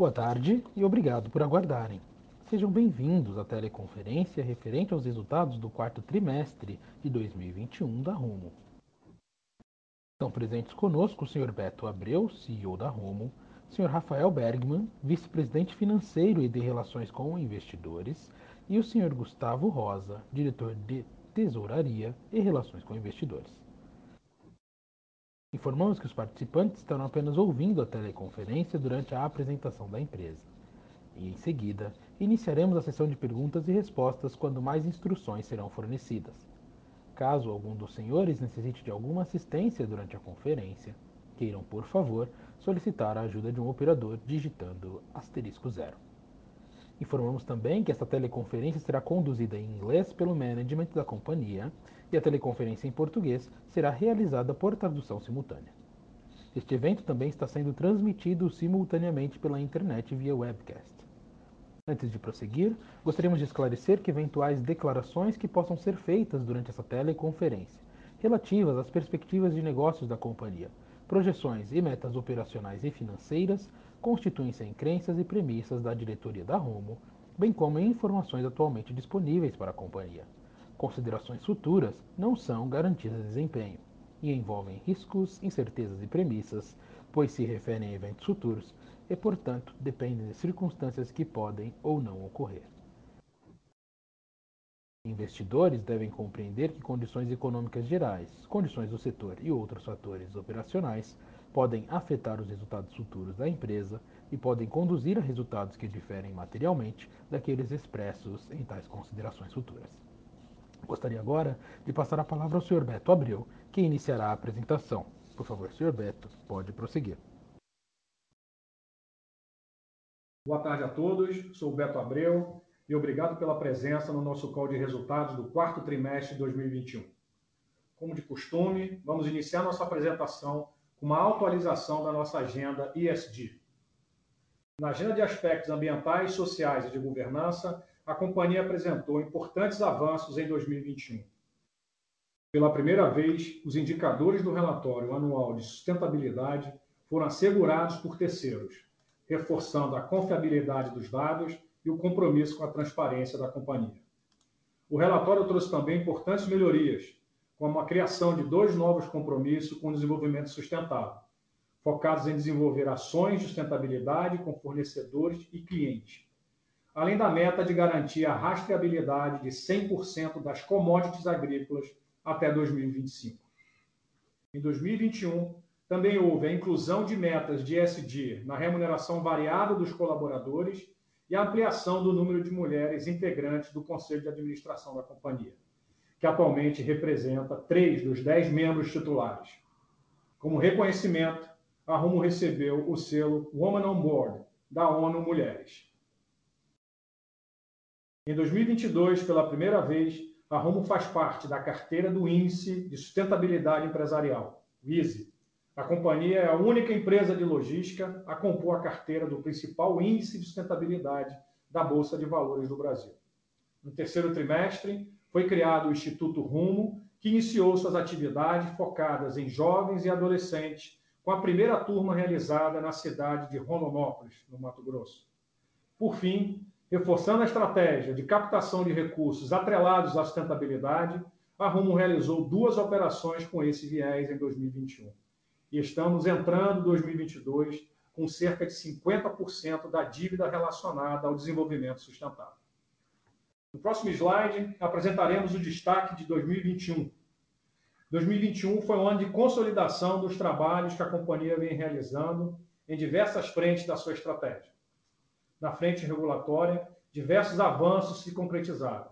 Boa tarde e obrigado por aguardarem. Sejam bem-vindos à teleconferência referente aos resultados do quarto trimestre de 2021 da Rumo. Estão presentes conosco o Sr. Beto Abreu, CEO da Rumo, Sr. Rafael Bergman, vice-presidente financeiro e de relações com investidores, e o Sr. Gustavo Rosa, diretor de tesouraria e relações com investidores. Informamos que os participantes estarão apenas ouvindo a teleconferência durante a apresentação da empresa. E em seguida, iniciaremos a sessão de perguntas e respostas quando mais instruções serão fornecidas. Caso algum dos senhores necessite de alguma assistência durante a conferência, queiram, por favor, solicitar a ajuda de um operador digitando asterisco zero. Informamos também que esta teleconferência será conduzida em inglês pelo management da companhia e a teleconferência em português será realizada por tradução simultânea. Este evento também está sendo transmitido simultaneamente pela internet via webcast. Antes de prosseguir, gostaríamos de esclarecer que eventuais declarações que possam ser feitas durante essa teleconferência, relativas às perspectivas de negócios da companhia, projeções e metas operacionais e financeiras, constituem-se em crenças e premissas da diretoria da Romo, bem como em informações atualmente disponíveis para a companhia. Considerações futuras não são garantias de desempenho e envolvem riscos, incertezas e premissas, pois se referem a eventos futuros e, portanto, dependem de circunstâncias que podem ou não ocorrer. Investidores devem compreender que condições econômicas gerais, condições do setor e outros fatores operacionais podem afetar os resultados futuros da empresa e podem conduzir a resultados que diferem materialmente daqueles expressos em tais considerações futuras. Gostaria agora de passar a palavra ao Sr. Beto Abreu, que iniciará a apresentação. Por favor, Sr. Beto, pode prosseguir. Boa tarde a todos, sou o Beto Abreu e obrigado pela presença no nosso call de resultados do quarto trimestre de 2021. Como de costume, vamos iniciar nossa apresentação uma atualização da nossa agenda ESG. Na agenda de aspectos ambientais, sociais e de governança, a companhia apresentou importantes avanços em 2021. Pela primeira vez, os indicadores do relatório anual de sustentabilidade foram assegurados por terceiros, reforçando a confiabilidade dos dados e o compromisso com a transparência da companhia. O relatório trouxe também importantes melhorias, como a criação de dois novos compromissos com o desenvolvimento sustentável, focados em desenvolver ações de sustentabilidade com fornecedores e clientes, além da meta de garantir a rastreabilidade de 100% das commodities agrícolas até 2025. Em 2021, também houve a inclusão de metas de ESG na remuneração variável dos colaboradores e a ampliação do número de mulheres integrantes do conselho de administração da companhia que atualmente representa três dos dez membros titulares. Como reconhecimento, a Rumo recebeu o selo Woman on Board da ONU Mulheres. Em 2022, pela primeira vez, a Rumo faz parte da carteira do Índice de Sustentabilidade Empresarial, WISE. A companhia é a única empresa de logística a compor a carteira do principal índice de sustentabilidade da Bolsa de Valores do Brasil. No terceiro trimestre, foi criado o Instituto Rumo, que iniciou suas atividades focadas em jovens e adolescentes, com a primeira turma realizada na cidade de Rondonópolis, no Mato Grosso. Por fim, reforçando a estratégia de captação de recursos atrelados à sustentabilidade, a Rumo realizou duas operações com esse viés em 2021. E estamos entrando em 2022 com cerca de 50% da dívida relacionada ao desenvolvimento sustentável. No próximo slide, apresentaremos o destaque de 2021. 2021 foi um ano de consolidação dos trabalhos que a companhia vem realizando em diversas frentes da sua estratégia. Na frente regulatória, diversos avanços se concretizaram.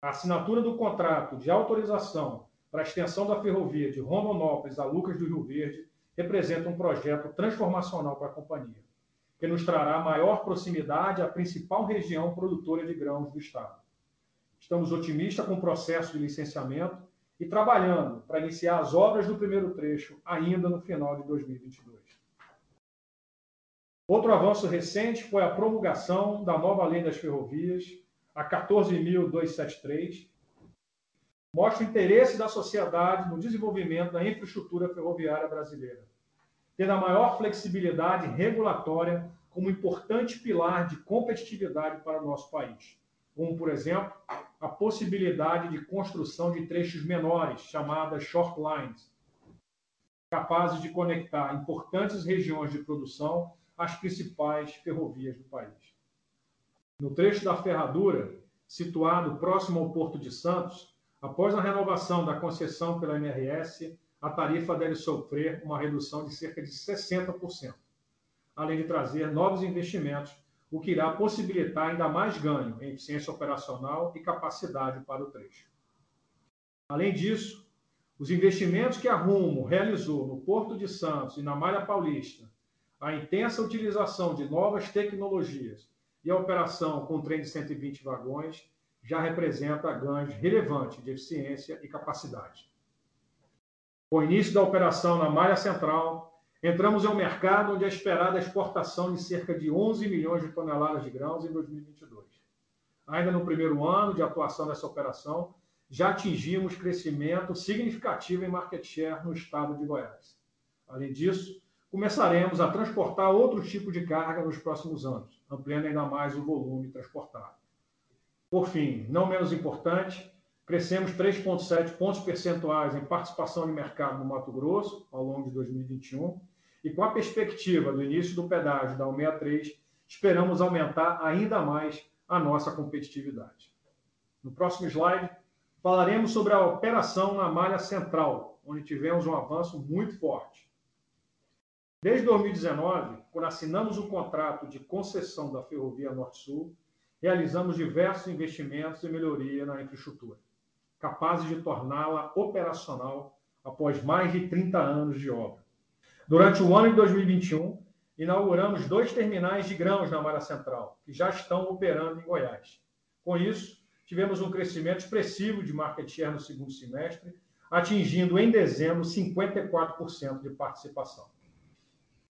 A assinatura do contrato de autorização para a extensão da ferrovia de Rondonópolis a Lucas do Rio Verde representa um projeto transformacional para a companhia que nos trará maior proximidade à principal região produtora de grãos do Estado. Estamos otimistas com o processo de licenciamento e trabalhando para iniciar as obras do primeiro trecho ainda no final de 2022. Outro avanço recente foi a promulgação da nova Lei das Ferrovias, a 14.273, mostra o interesse da sociedade no desenvolvimento da infraestrutura ferroviária brasileira. Tendo a maior flexibilidade regulatória como importante pilar de competitividade para o nosso país, como, por exemplo, a possibilidade de construção de trechos menores, chamadas short lines, capazes de conectar importantes regiões de produção às principais ferrovias do país. No trecho da ferradura, situado próximo ao Porto de Santos, após a renovação da concessão pela MRS, a tarifa deve sofrer uma redução de cerca de 60%, além de trazer novos investimentos, o que irá possibilitar ainda mais ganho em eficiência operacional e capacidade para o trecho. Além disso, os investimentos que a Rumo realizou no Porto de Santos e na Malha Paulista, a intensa utilização de novas tecnologias e a operação com trem de 120 vagões já representa ganhos relevantes de eficiência e capacidade. Com o início da operação na Malha Central, entramos em um mercado onde é esperada a exportação de cerca de 11 milhões de toneladas de grãos em 2022. Ainda no primeiro ano de atuação dessa operação, já atingimos crescimento significativo em market share no estado de Goiás. Além disso, começaremos a transportar outro tipo de carga nos próximos anos, ampliando ainda mais o volume transportado. Por fim, não menos importante, crescemos 3,7 pontos percentuais em participação de mercado no Mato Grosso ao longo de 2021 e com a perspectiva do início do pedágio da 163, esperamos aumentar ainda mais a nossa competitividade. No próximo slide, falaremos sobre a operação na malha central, onde tivemos um avanço muito forte. Desde 2019, quando assinamos o contrato de concessão da Ferrovia Norte-Sul, realizamos diversos investimentos e melhoria na infraestrutura, capazes de torná-la operacional após mais de 30 anos de obra. Durante o ano de 2021, inauguramos dois terminais de grãos na Malha Central, que já estão operando em Goiás. Com isso, tivemos um crescimento expressivo de market share no segundo semestre, atingindo em dezembro 54% de participação.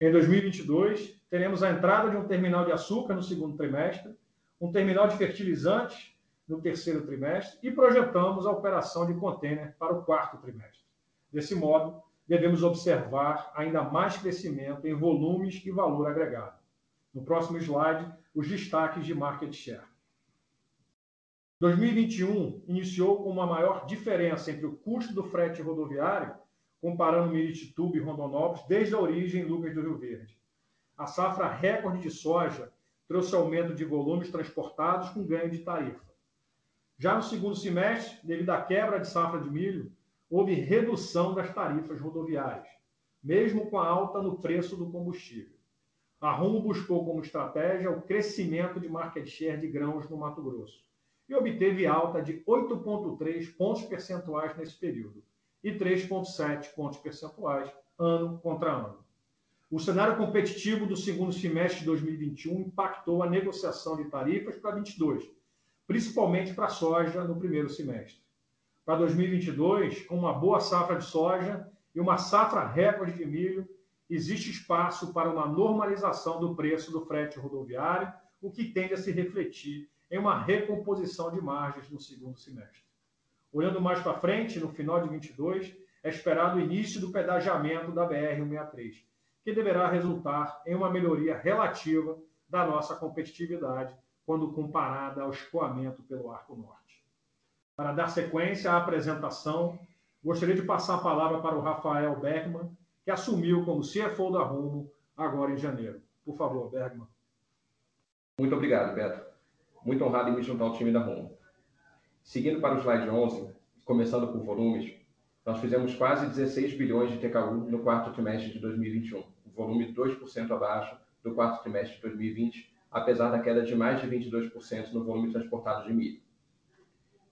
Em 2022, teremos a entrada de um terminal de açúcar no segundo trimestre, um terminal de fertilizantes no terceiro trimestre e projetamos a operação de contêiner para o quarto trimestre. Desse modo, devemos observar ainda mais crescimento em volumes e valor agregado. No próximo slide, os destaques de market share. 2021 iniciou com uma maior diferença entre o custo do frete rodoviário comparando Miritituba e Rondonópolis desde a origem em Lucas do Rio Verde. A safra recorde de soja trouxe aumento de volumes transportados com ganho de tarifa. Já no segundo semestre, devido à quebra de safra de milho, houve redução das tarifas rodoviárias, mesmo com a alta no preço do combustível. A Rumo buscou como estratégia o crescimento de market share de grãos no Mato Grosso e obteve alta de 8,3 pontos percentuais nesse período e 3,7 pontos percentuais ano contra ano. O cenário competitivo do segundo semestre de 2021 impactou a negociação de tarifas para 22, principalmente para a soja no primeiro semestre. Para 2022, com uma boa safra de soja e uma safra recorde de milho, existe espaço para uma normalização do preço do frete rodoviário, o que tende a se refletir em uma recomposição de margens no segundo semestre. Olhando mais para frente, no final de 22, é esperado o início do pedagiamento da BR-163, que deverá resultar em uma melhoria relativa da nossa competitividade quando comparada ao escoamento pelo Arco Norte. Para dar sequência à apresentação, gostaria de passar a palavra para o Rafael Bergman, que assumiu como CFO da Rumo agora em janeiro. Por favor, Bergman. Muito obrigado, Beto. Muito honrado em me juntar ao time da Rumo. Seguindo para o slide 11, começando por volumes, nós fizemos quase 16 bilhões de TKU no quarto trimestre de 2021, um volume 2% abaixo do quarto trimestre de 2020, apesar da queda de mais de 22% no volume transportado de milho.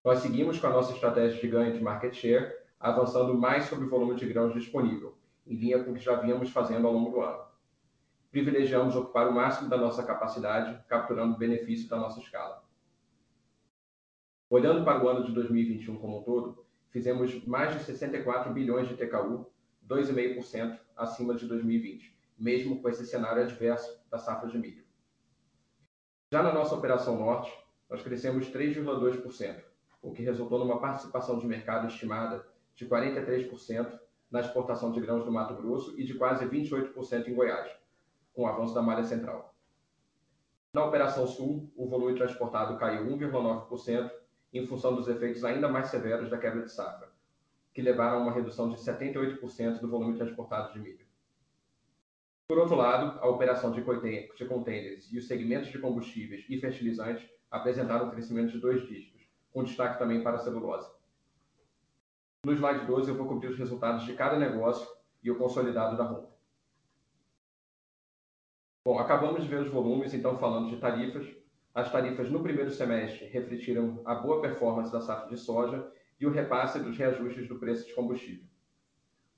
Nós seguimos com a nossa estratégia de ganho de market share, avançando mais sobre o volume de grãos disponível, em linha com o que já vínhamos fazendo ao longo do ano. Privilegiamos ocupar o máximo da nossa capacidade, capturando o benefício da nossa escala. Olhando para o ano de 2021 como um todo, fizemos mais de 64 bilhões de TKU, 2,5% acima de 2020, mesmo com esse cenário adverso da safra de milho. Já na nossa operação norte, nós crescemos 3,2%, o que resultou numa participação de mercado estimada de 43% na exportação de grãos do Mato Grosso e de quase 28% em Goiás, com o avanço da Malha Central. Na Operação Sul, o volume transportado caiu 1,9%, em função dos efeitos ainda mais severos da quebra de safra, que levaram a uma redução de 78% do volume transportado de milho. Por outro lado, a operação de contêineres e os segmentos de combustíveis e fertilizantes apresentaram um crescimento de dois dígitos, com destaque também para a celulose. No slide 12, eu vou cobrir os resultados de cada negócio e o consolidado da Rumo. Bom, acabamos de ver os volumes, então falando de tarifas. As tarifas no primeiro semestre refletiram a boa performance da safra de soja e o repasse dos reajustes do preço de combustível.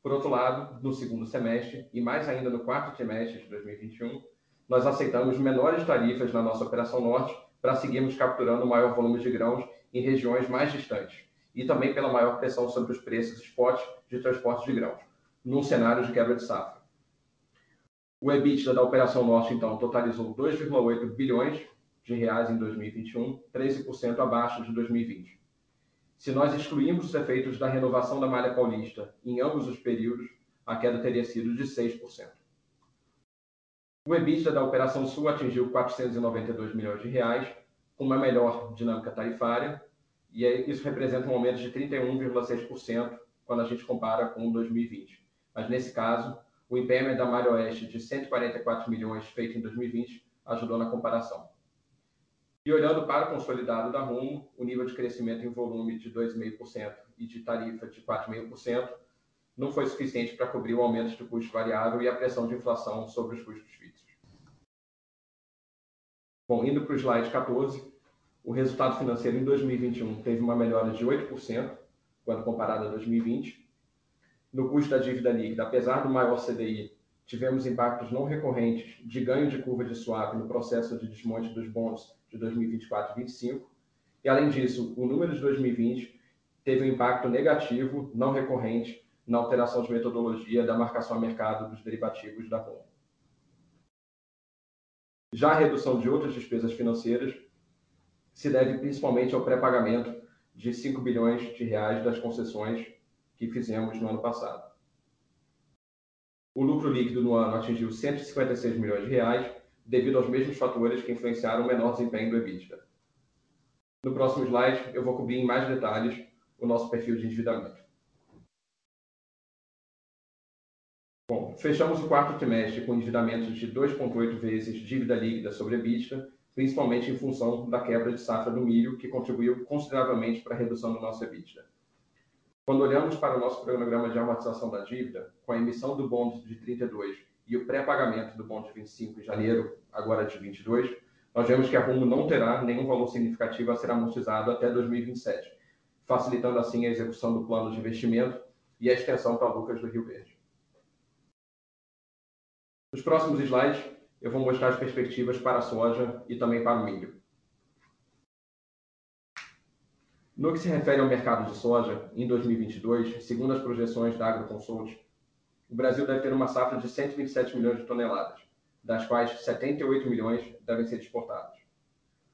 Por outro lado, no segundo semestre e mais ainda no quarto trimestre de 2021, nós aceitamos menores tarifas na nossa operação norte para seguirmos capturando maior volume de grãos em regiões mais distantes e também pela maior pressão sobre os preços spot de transporte de grãos, num cenário de quebra de safra. O EBITDA da operação norte, então, totalizou 2,8 bilhões de reais em 2021, 13% abaixo de 2020. Se nós excluirmos os efeitos da renovação da malha paulista em ambos os períodos, a queda teria sido de 6%. O EBITDA da Operação Sul atingiu 492 milhões de reais, com uma melhor dinâmica tarifária, e isso representa um aumento de 31,6% quando a gente compara com 2020. Mas nesse caso, o impairment da Malha Oeste de 144 milhões feito em 2020 ajudou na comparação. E olhando para o consolidado da Rumo, o nível de crescimento em volume de 2,5% e de tarifa de 4,5% não foi suficiente para cobrir o aumento de custo variável e a pressão de inflação sobre os custos fixos. Bom, indo para o slide 14, o resultado financeiro em 2021 teve uma melhora de 8% quando comparado a 2020. No custo da dívida líquida, apesar do maior CDI, tivemos impactos não recorrentes de ganho de curva de swap no processo de desmonte dos bons de 2024 e 2025. E, além disso, o número de 2020 teve um impacto negativo, não recorrente, na alteração de metodologia da marcação a mercado dos derivativos da ROM. Já a redução de outras despesas financeiras se deve principalmente ao pré-pagamento de 5 bilhões de reais das concessões que fizemos no ano passado. O lucro líquido no ano atingiu 156 milhões de reais, devido aos mesmos fatores que influenciaram o menor desempenho do EBITDA. No próximo slide, eu vou cobrir em mais detalhes o nosso perfil de endividamento. Bom, fechamos o quarto trimestre com endividamento de 2,8 vezes dívida líquida sobre EBITDA, principalmente em função da quebra de safra do milho, que contribuiu consideravelmente para a redução do nosso EBITDA. Quando olhamos para o nosso cronograma de amortização da dívida, com a emissão do bond de 32 e o pré-pagamento do bond de 25 em janeiro, agora de 22, nós vemos que a Rumo não terá nenhum valor significativo a ser amortizado até 2027, facilitando assim a execução do plano de investimento e a extensão para Lucas do Rio Verde. Nos próximos slides, eu vou mostrar as perspectivas para a soja e também para o milho. No que se refere ao mercado de soja, em 2022, segundo as projeções da Agroconsult, o Brasil deve ter uma safra de 127 milhões de toneladas, das quais 78 milhões devem ser exportados.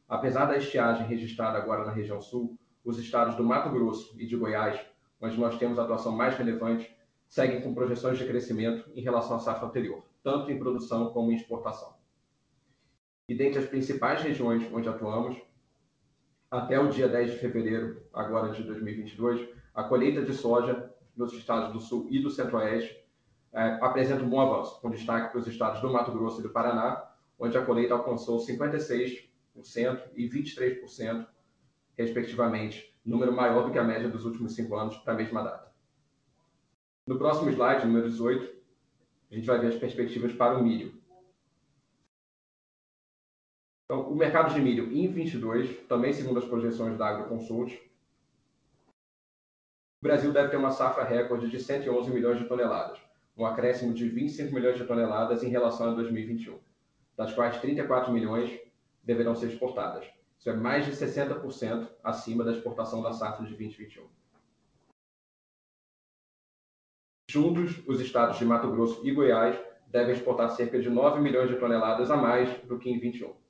Apesar da estiagem registrada agora na região sul, os estados do Mato Grosso e de Goiás, onde nós temos a atuação mais relevante, seguem com projeções de crescimento em relação à safra anterior, tanto em produção como em exportação. E dentre as principais regiões onde atuamos, até o dia 10 de fevereiro, agora de 2022, a colheita de soja nos estados do Sul e do Centro-Oeste é, apresenta um bom avanço, com destaque para os estados do Mato Grosso e do Paraná, onde a colheita alcançou 56% e 23%, respectivamente, número maior do que a média dos últimos cinco anos para a mesma data. No próximo slide, número 18, a gente vai ver as perspectivas para o milho. Então, o mercado de milho em 22, também segundo as projeções da AgroConsult, o Brasil deve ter uma safra recorde de 111 milhões de toneladas, um acréscimo de 25 milhões de toneladas em relação a 2021, das quais 34 milhões deverão ser exportadas. Isso é mais de 60% acima da exportação da safra de 2021. Juntos, os estados de Mato Grosso e Goiás devem exportar cerca de 9 milhões de toneladas a mais do que em 21.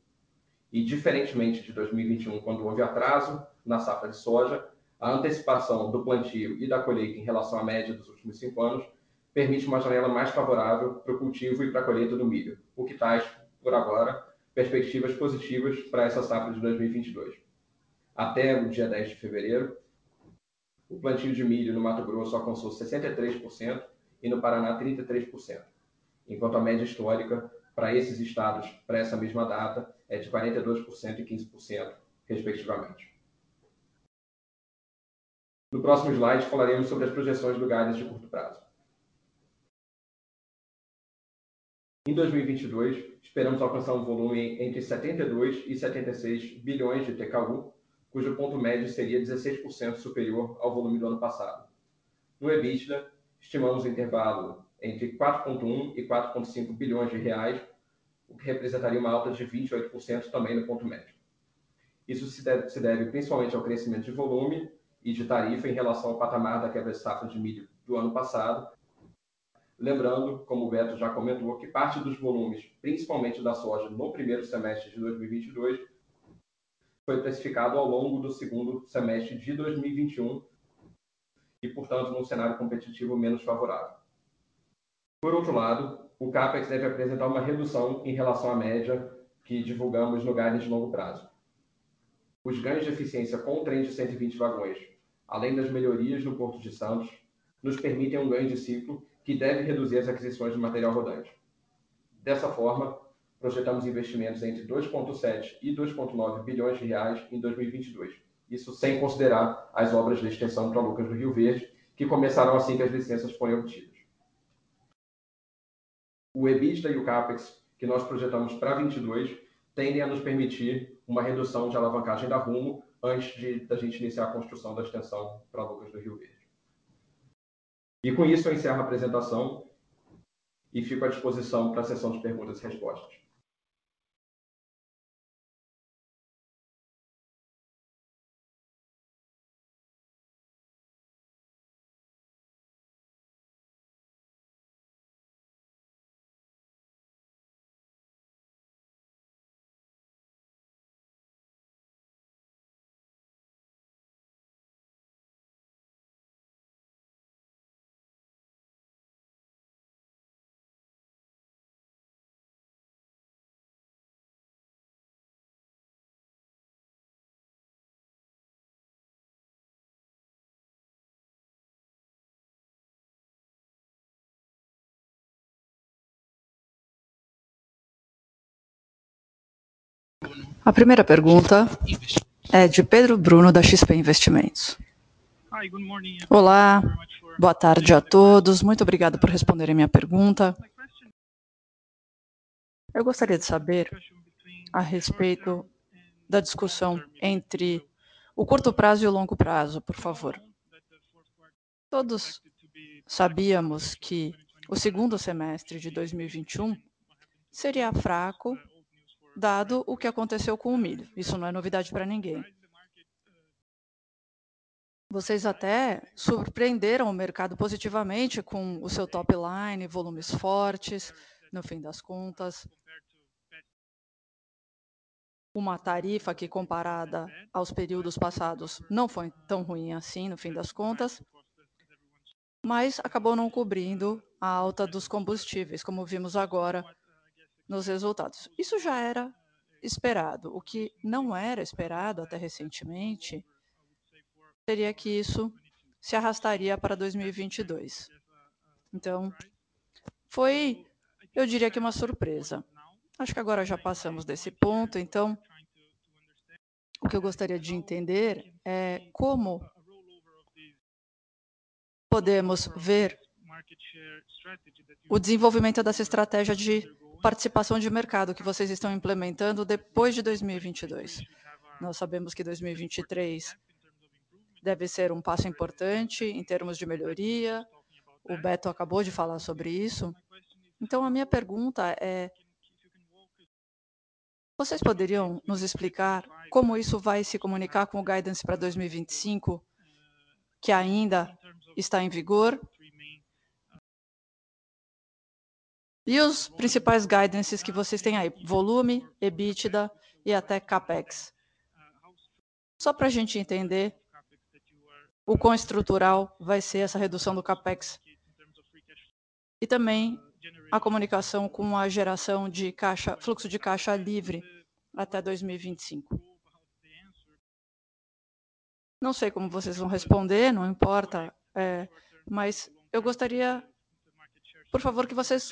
E, diferentemente de 2021, quando houve atraso na safra de soja, a antecipação do plantio e da colheita em relação à média dos últimos cinco anos permite uma janela mais favorável para o cultivo e para a colheita do milho, o que traz, por agora, perspectivas positivas para essa safra de 2022. Até o dia 10 de fevereiro, o plantio de milho no Mato Grosso alcançou 63% e no Paraná 33%, enquanto a média histórica para esses estados, para essa mesma data, é de 42% e 15%, respectivamente. No próximo slide, falaremos sobre as projeções do guidance de curto prazo. Em 2022, esperamos alcançar um volume entre 72 e 76 bilhões de TKU, cujo ponto médio seria 16% superior ao volume do ano passado. No EBITDA, estimamos intervalo entre 4.1 e 4.5 bilhões de reais, o que representaria uma alta de 28% também no ponto médio. Isso se deve, se deve principalmente ao crescimento de volume e de tarifa em relação ao patamar da quebra de safra de milho do ano passado. Lembrando, como o Beto já comentou, que parte dos volumes, principalmente da soja, no primeiro semestre de 2022, foi precificado ao longo do segundo semestre de 2021 e, portanto, num cenário competitivo menos favorável. Por outro lado, o CAPEX deve apresentar uma redução em relação à média que divulgamos no guidance de longo prazo. Os ganhos de eficiência com o trem de 120 vagões, além das melhorias no Porto de Santos, nos permitem um ganho de ciclo que deve reduzir as aquisições de material rodante. Dessa forma, projetamos investimentos entre 2,7 e 2,9 bilhões de reais em 2022. Isso sem considerar as obras de extensão para Lucas do Rio Verde, que começarão assim que as licenças forem obtidas. O EBITDA e o CAPEX que nós projetamos para 2022 tendem a nos permitir uma redução de alavancagem da Rumo antes de da gente iniciar a construção da extensão para Lucas do Rio Verde. E com isso eu encerro a apresentação e fico à disposição para a sessão de perguntas e respostas. A primeira pergunta é de Pedro Bruno, da XP Investimentos. Olá, boa tarde a todos. Muito obrigado por responderem minha pergunta. Eu gostaria de saber a respeito da discussão entre o curto prazo e o longo prazo, por favor. Todos sabíamos que o segundo semestre de 2021 seria fraco dado o que aconteceu com o milho. Isso não é novidade para ninguém. Vocês até surpreenderam o mercado positivamente com o seu top line, volumes fortes, no fim das contas. Uma tarifa que, comparada aos períodos passados, não foi tão ruim assim, no fim das contas, mas acabou não cobrindo a alta dos combustíveis, como vimos agora nos resultados. Isso já era esperado. O que não era esperado até recentemente seria que isso se arrastaria para 2022. Então, foi, eu diria que uma surpresa. Acho que agora já passamos desse ponto, então o que eu gostaria de entender é como podemos ver o desenvolvimento dessa estratégia de participação de mercado que vocês estão implementando depois de 2022. Nós sabemos que 2023 deve ser um passo importante em termos de melhoria. O Beto acabou de falar sobre isso. Então, a minha pergunta é: vocês poderiam nos explicar como isso vai se comunicar com o guidance para 2025, que ainda está em vigor? E os principais guidances que vocês têm aí? Volume, EBITDA e até CapEx. Só para a gente entender o quão estrutural vai ser essa redução do CapEx e também a comunicação com a geração de caixa, fluxo de caixa livre até 2025. Não sei como vocês vão responder, não importa, mas eu gostaria, por favor, que vocês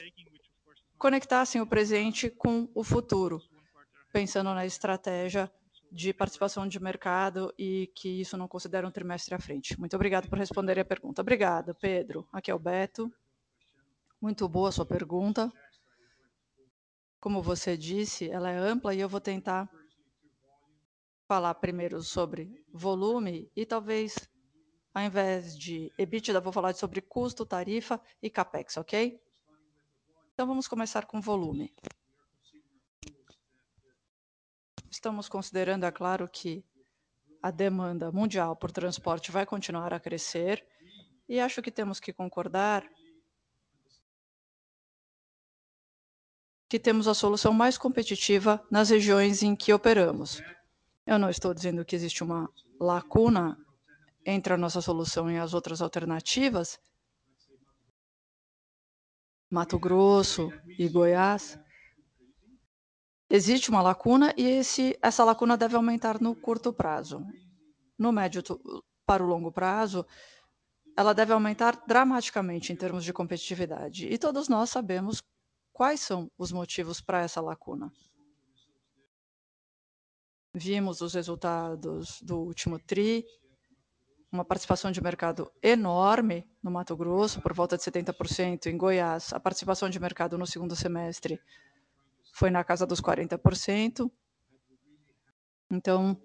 conectassem o presente com o futuro, pensando na estratégia de participação de mercado e que isso não considera um trimestre à frente. Muito obrigado por responderem a pergunta. Obrigada, Pedro. Aqui é o Beto. Muito boa a sua pergunta. Como você disse, ela é ampla e eu vou tentar falar primeiro sobre volume e talvez, ao invés de EBITDA, vou falar sobre custo, tarifa e CapEx, ok? Então, vamos começar com volume. Estamos considerando, é claro, que a demanda mundial por transporte vai continuar a crescer e acho que temos que concordar que temos a solução mais competitiva nas regiões em que operamos. Eu não estou dizendo que existe uma lacuna entre a nossa solução e as outras alternativas, Mato Grosso e Goiás. Existe uma lacuna e essa lacuna deve aumentar no curto prazo. No médio para o longo prazo, ela deve aumentar dramaticamente em termos de competitividade. E todos nós sabemos quais são os motivos para essa lacuna. Vimos os resultados do último tri, uma participação de mercado enorme no Mato Grosso, por volta de 70%. Em Goiás, a participação de mercado no segundo semestre foi na casa dos 40%. Então,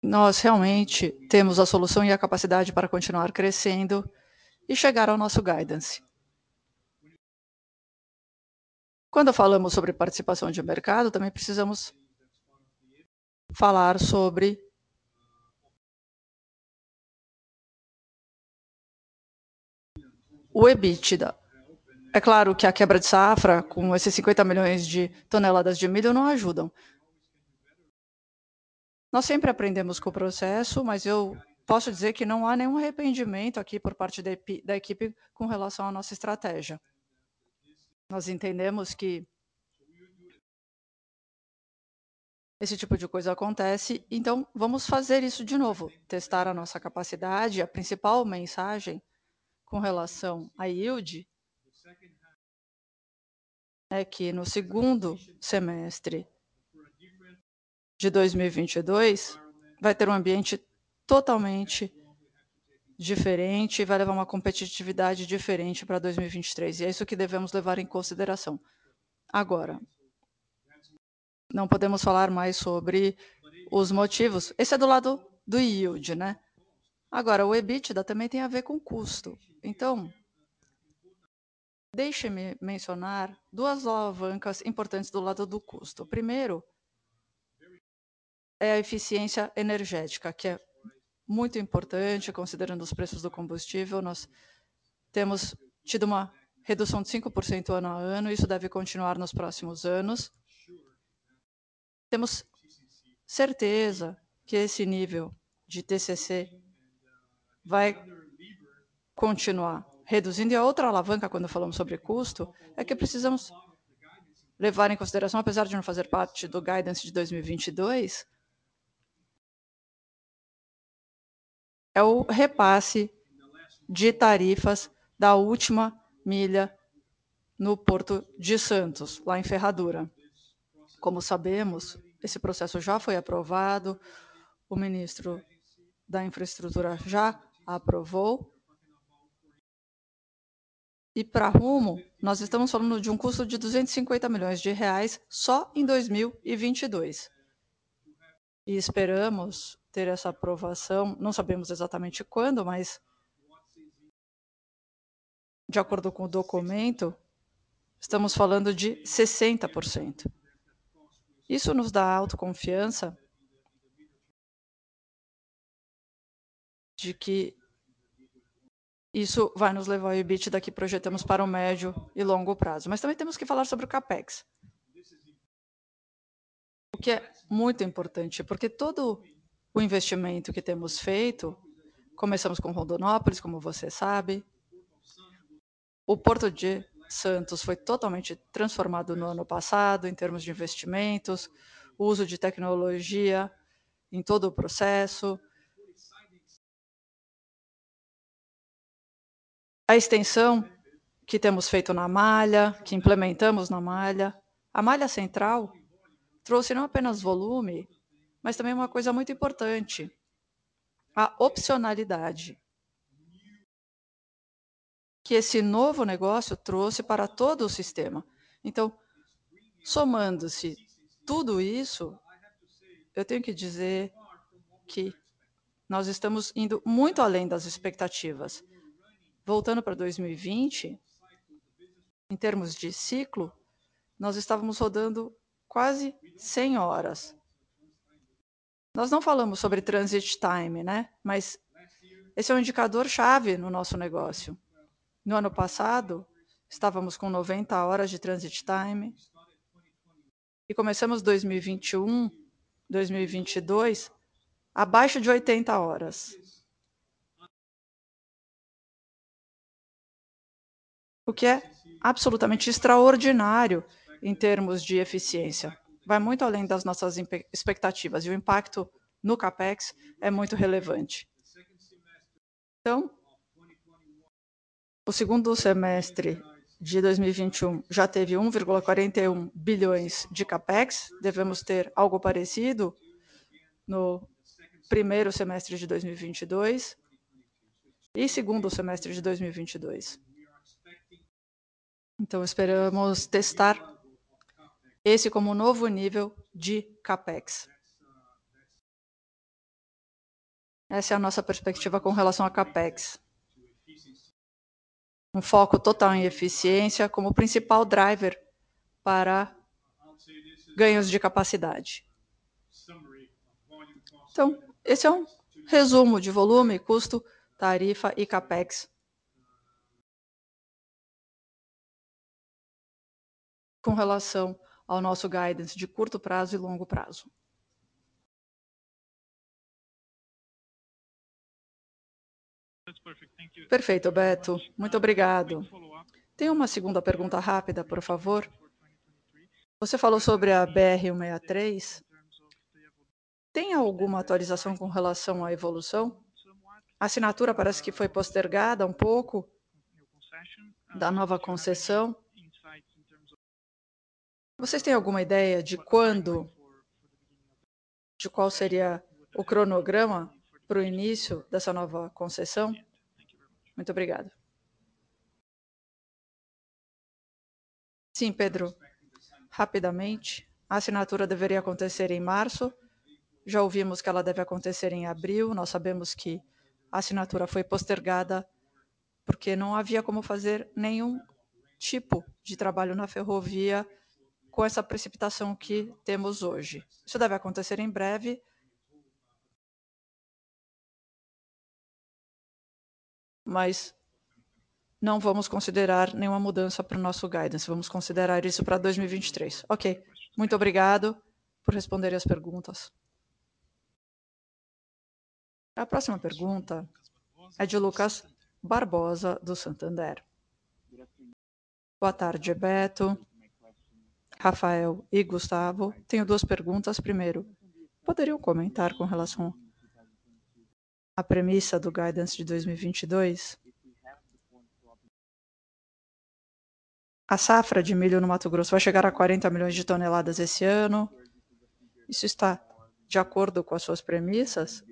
nós realmente temos a solução e a capacidade para continuar crescendo e chegar ao nosso guidance. Quando falamos sobre participação de mercado, também precisamos falar sobre o EBITDA. É claro que a quebra de safra, com esses 50 milhões de toneladas de milho, não ajudam. Nós sempre aprendemos com o processo, mas eu posso dizer que não há nenhum arrependimento aqui por parte da equipe com relação à nossa estratégia. Nós entendemos que esse tipo de coisa acontece, então vamos fazer isso de novo, testar a nossa capacidade. A principal mensagem com relação à yield é que no segundo semestre de 2022 vai ter um ambiente totalmente diferente e vai levar uma competitividade diferente para 2023, e é isso que devemos levar em consideração. Agora, não podemos falar mais sobre os motivos. Esse é do lado do yield, né? Agora, o EBITDA também tem a ver com custo. Então, deixe-me mencionar duas alavancas importantes do lado do custo. Primeiro, é a eficiência energética, que é muito importante, considerando os preços do combustível. Nós temos tido uma redução de 5% ano a ano, isso deve continuar nos próximos anos. Temos certeza que esse nível de TCC vai continuar reduzindo. E a outra alavanca, quando falamos sobre custo, é que precisamos levar em consideração, apesar de não fazer parte do guidance de 2022, é o repasse de tarifas da última milha no Porto de Santos, lá em Ferradura. Como sabemos, esse processo já foi aprovado, o ministro da Infraestrutura já aprovou. E para Rumo, nós estamos falando de um custo de 250 milhões de reais só em 2022. E esperamos ter essa aprovação, não sabemos exatamente quando, mas de acordo com o documento, estamos falando de 60%. Isso nos dá autoconfiança de que isso vai nos levar ao EBITDA que projetamos para o médio e longo prazo. Mas também temos que falar sobre o CapEx. O que é muito importante, porque todo o investimento que temos feito Começamos com Rondonópolis, como você sabe. O Porto de Santos foi totalmente transformado no ano passado em termos de investimentos, uso de tecnologia em todo o processo. A extensão que temos feito na malha, que implementamos na malha. A malha central trouxe não apenas volume, mas também uma coisa muito importante, a opcionalidade que esse novo negócio trouxe para todo o sistema. Então, somando-se tudo isso, eu tenho que dizer que nós estamos indo muito além das expectativas. Voltando para 2020, em termos de ciclo, nós estávamos rodando quase 100 horas. Nós não falamos sobre transit time, né? Mas esse é um indicador chave no nosso negócio. No ano passado, estávamos com 90 horas de transit time e começamos 2021, 2022 abaixo de 80 horas. O que é absolutamente extraordinário em termos de eficiência. Vai muito além das nossas expectativas e o impacto no CAPEX é muito relevante. Então, o segundo semestre de 2021 já teve 1,41 bilhões de capex. Devemos ter algo parecido no primeiro semestre de 2022 e segundo semestre de 2022. Então, esperamos testar esse como novo nível de capex. Essa é a nossa perspectiva com relação a capex um foco total em eficiência como principal driver para ganhos de capacidade. Então, esse é um resumo de volume, custo, tarifa e capex. Com relação ao nosso guidance de curto prazo e longo prazo. Perfeito, Beto. Muito obrigado. Tem uma segunda pergunta rápida, por favor. Você falou sobre a BR-163. Tem alguma atualização com relação à evolução? A assinatura parece que foi postergada um pouco da nova concessão. Vocês têm alguma ideia de quando, de qual seria o cronograma para o início dessa nova concessão? Muito obrigado. Sim, Pedro. Rapidamente, a assinatura deveria acontecer em março. Já ouvimos que ela deve acontecer em abril. Nós sabemos que a assinatura foi postergada porque não havia como fazer nenhum tipo de trabalho na ferrovia com essa precipitação que temos hoje. Isso deve acontecer em breve mas não vamos considerar nenhuma mudança para o nosso guidance. Vamos considerar isso para 2023. Ok. Muito obrigado por responder as perguntas. A próxima pergunta é de Lucas Barbosa, do Santander. Boa tarde, Beto, Rafael e Gustavo. Tenho duas perguntas. Primeiro, poderiam comentar com relação a premissa do guidance de 2022, a safra de milho no Mato Grosso vai chegar a 40 milhões de toneladas esse ano. Isso está de acordo com as suas premissas?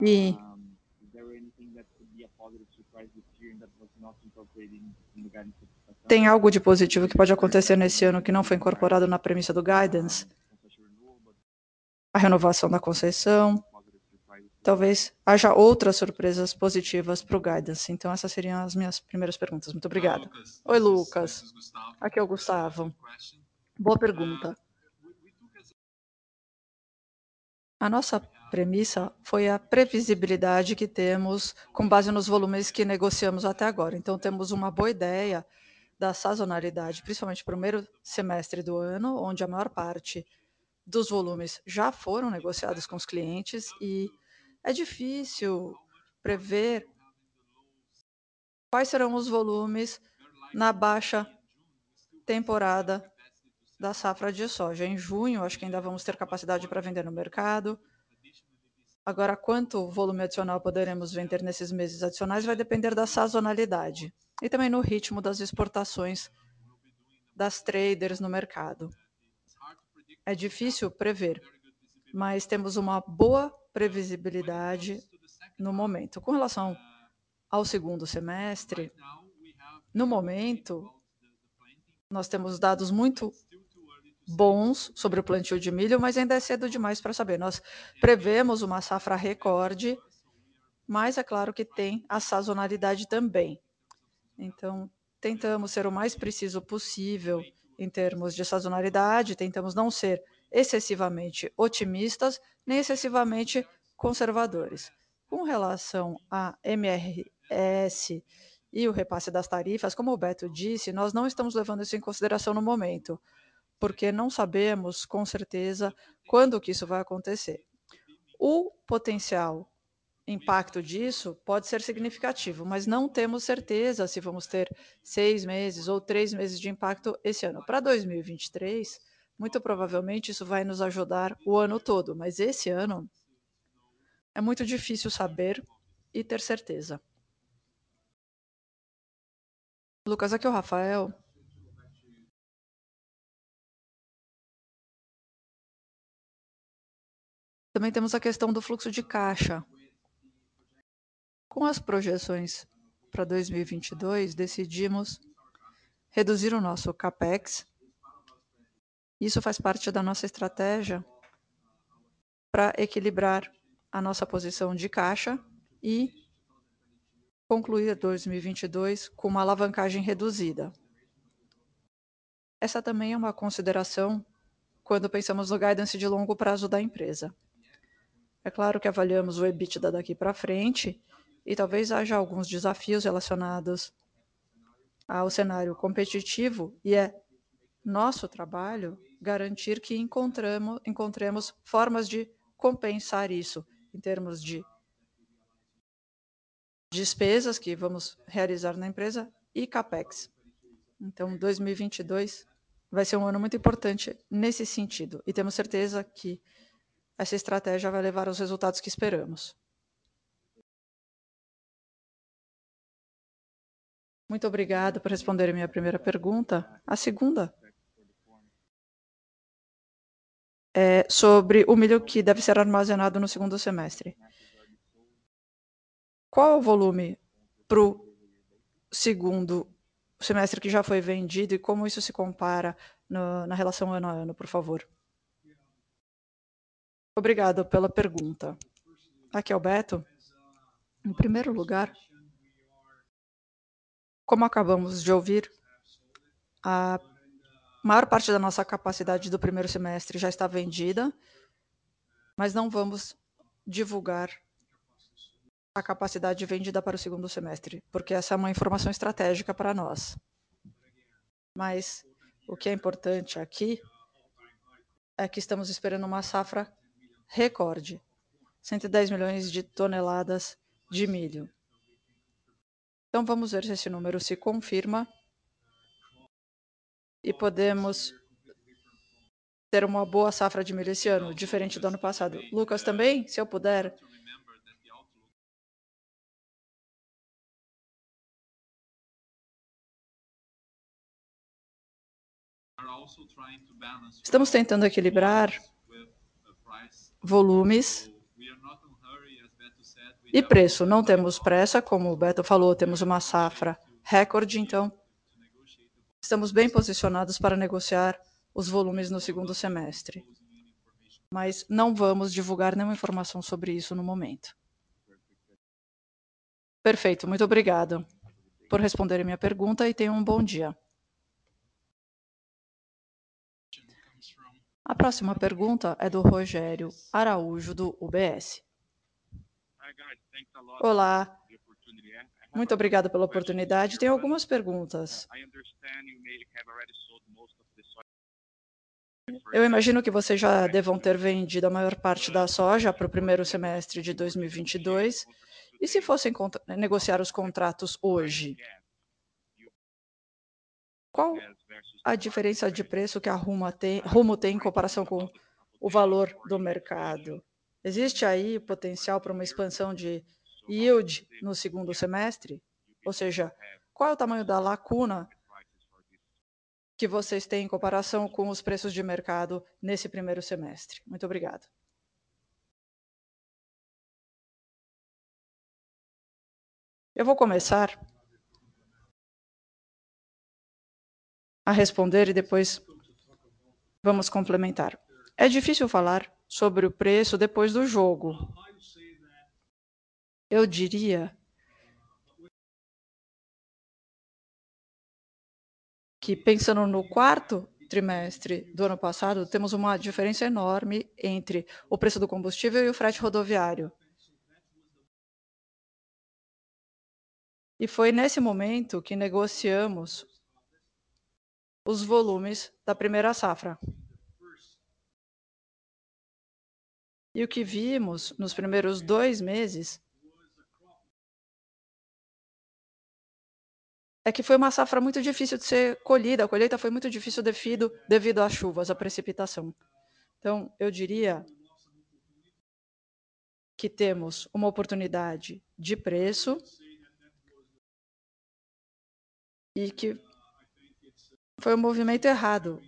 E tem algo de positivo que pode acontecer nesse ano que não foi incorporado na premissa do guidance? A renovação da concessão. Talvez haja outras surpresas positivas para o guidance. Então, essas seriam as minhas primeiras perguntas. Muito obrigado. Oi, Lucas. Aqui é o Gustavo. Boa pergunta. A nossa premissa foi a previsibilidade que temos com base nos volumes que negociamos até agora. Então, temos uma boa ideia da sazonalidade, principalmente para o primeiro semestre do ano, onde a maior parte dos volumes já foram negociados com os clientes e é difícil prever quais serão os volumes na baixa temporada da safra de soja. Em junho, acho que ainda vamos ter capacidade para vender no mercado. Agora, quanto volume adicional poderemos vender nesses meses adicionais vai depender da sazonalidade e também no ritmo das exportações das traders no mercado. É difícil prever, mas temos uma boa previsibilidade no momento. Com relação ao segundo semestre, no momento, nós temos dados muito bons sobre o plantio de milho, mas ainda é cedo demais para saber. Nós prevemos uma safra recorde, mas é claro que tem a sazonalidade também. Então, tentamos ser o mais preciso possível em termos de sazonalidade, tentamos não ser excessivamente otimistas, nem excessivamente conservadores. Com relação a MRS e o repasse das tarifas, como o Beto disse, nós não estamos levando isso em consideração no momento porque não sabemos com certeza quando que isso vai acontecer. O potencial impacto disso pode ser significativo, mas não temos certeza se vamos ter seis meses ou três meses de impacto esse ano. Para 2023, muito provavelmente isso vai nos ajudar o ano todo, mas esse ano é muito difícil saber e ter certeza. Lucas, aqui é o Rafael. Também temos a questão do fluxo de caixa. Com as projeções para 2022, decidimos reduzir o nosso capex. Isso faz parte da nossa estratégia para equilibrar a nossa posição de caixa e concluir 2022 com uma alavancagem reduzida. Essa também é uma consideração quando pensamos no guidance de longo prazo da empresa. É claro que avaliamos o EBITDA daqui para frente e talvez haja alguns desafios relacionados ao cenário competitivo e é nosso trabalho garantir que encontremos formas de compensar isso em termos de despesas que vamos realizar na empresa e capex. Então, 2022 vai ser um ano muito importante nesse sentido e temos certeza que essa estratégia vai levar aos resultados que esperamos. Muito obrigada por responder a minha primeira pergunta. A segunda é sobre o milho que deve ser armazenado no segundo semestre. Qual o volume para o segundo semestre que já foi vendido e como isso se compara no, na relação ano a ano, por favor? Obrigado pela pergunta. Aqui é o Beto. Em primeiro lugar, como acabamos de ouvir, a maior parte da nossa capacidade do primeiro semestre já está vendida, mas não vamos divulgar a capacidade vendida para o segundo semestre, porque essa é uma informação estratégica para nós. Mas o que é importante aqui é que estamos esperando uma safra recorde: 110 milhões de toneladas de milho. Então vamos ver se esse número se confirma e podemos ter uma boa safra de milho esse ano, diferente do ano passado. Lucas também, se eu puder. Estamos tentando equilibrar volumes e preço. Não temos pressa, como o Beto falou, temos uma safra recorde, então estamos bem posicionados para negociar os volumes no segundo semestre. Mas não vamos divulgar nenhuma informação sobre isso no momento. Perfeito, muito obrigado por responder a minha pergunta e tenham um bom dia. A próxima pergunta é do Rogério Araújo, do UBS. Olá, muito obrigado pela oportunidade. Tenho algumas perguntas. Eu imagino que vocês já devam ter vendido a maior parte da soja para o primeiro semestre de 2022. E se fossem negociar os contratos hoje, qual a diferença de preço que a Rumo tem, Rumo tem em comparação com o valor do mercado? Existe aí potencial para uma expansão de yield no segundo semestre? Ou seja, qual é o tamanho da lacuna que vocês têm em comparação com os preços de mercado nesse primeiro semestre? Muito obrigado. Eu vou começar a responder e depois vamos complementar. É difícil falar sobre o preço depois do jogo. Eu diria que pensando no quarto trimestre do ano passado, temos uma diferença enorme entre o preço do combustível e o frete rodoviário. E foi nesse momento que negociamos os volumes da primeira safra. E o que vimos nos primeiros dois meses é que foi uma safra muito difícil de ser colhida. A colheita foi muito difícil devido, devido às chuvas, à precipitação. Então, eu diria que temos uma oportunidade de preço e que foi um movimento errado.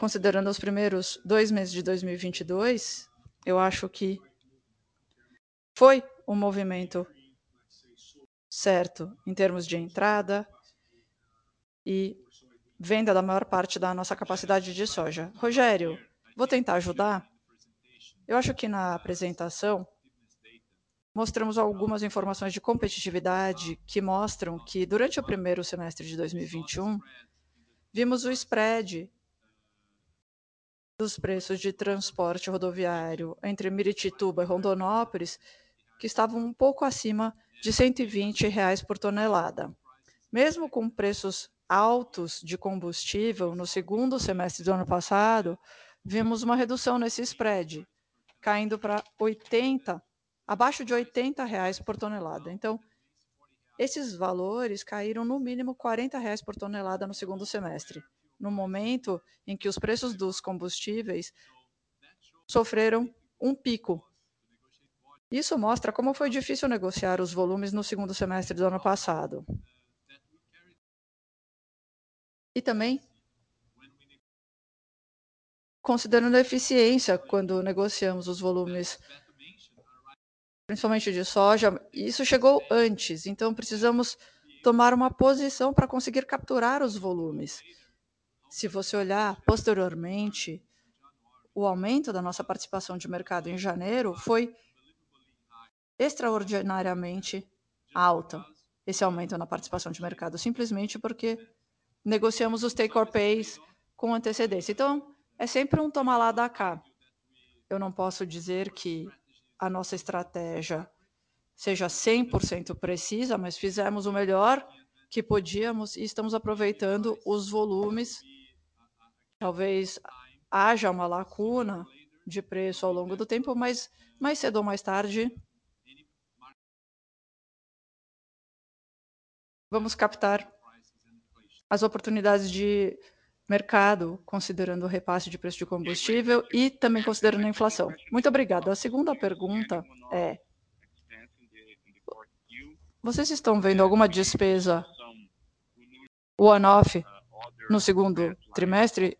Considerando os primeiros dois meses de 2022, eu acho que foi um movimento certo em termos de entrada e venda da maior parte da nossa capacidade de soja. Rogério, vou tentar ajudar. Eu acho que na apresentação mostramos algumas informações de competitividade que mostram que durante o primeiro semestre de 2021 vimos o spread dos preços de transporte rodoviário entre Miritituba e Rondonópolis, que estavam um pouco acima de 120 reais por tonelada. Mesmo com preços altos de combustível no segundo semestre do ano passado, vimos uma redução nesse spread, caindo para 80 abaixo de 80 reais por tonelada. Então, esses valores caíram no mínimo 40 reais por tonelada no segundo semestre, no momento em que os preços dos combustíveis sofreram um pico. Isso mostra como foi difícil negociar os volumes no segundo semestre do ano passado. E também considerando a eficiência quando negociamos os volumes principalmente de soja, isso chegou antes, então precisamos tomar uma posição para conseguir capturar os volumes. Se você olhar posteriormente, o aumento da nossa participação de mercado em janeiro foi extraordinariamente alta. Esse aumento na participação de mercado, simplesmente porque negociamos os take or pays com antecedência. Então, é sempre um tomar lá da cá. Eu não posso dizer que a nossa estratégia seja 100% precisa, mas fizemos o melhor que podíamos e estamos aproveitando os volumes. Talvez haja uma lacuna de preço ao longo do tempo, mas mais cedo ou mais tarde vamos captar as oportunidades de mercado, considerando o repasse de preço de combustível e também considerando a inflação. Muito obrigado. A segunda pergunta é: vocês estão vendo alguma despesa one-off no segundo trimestre?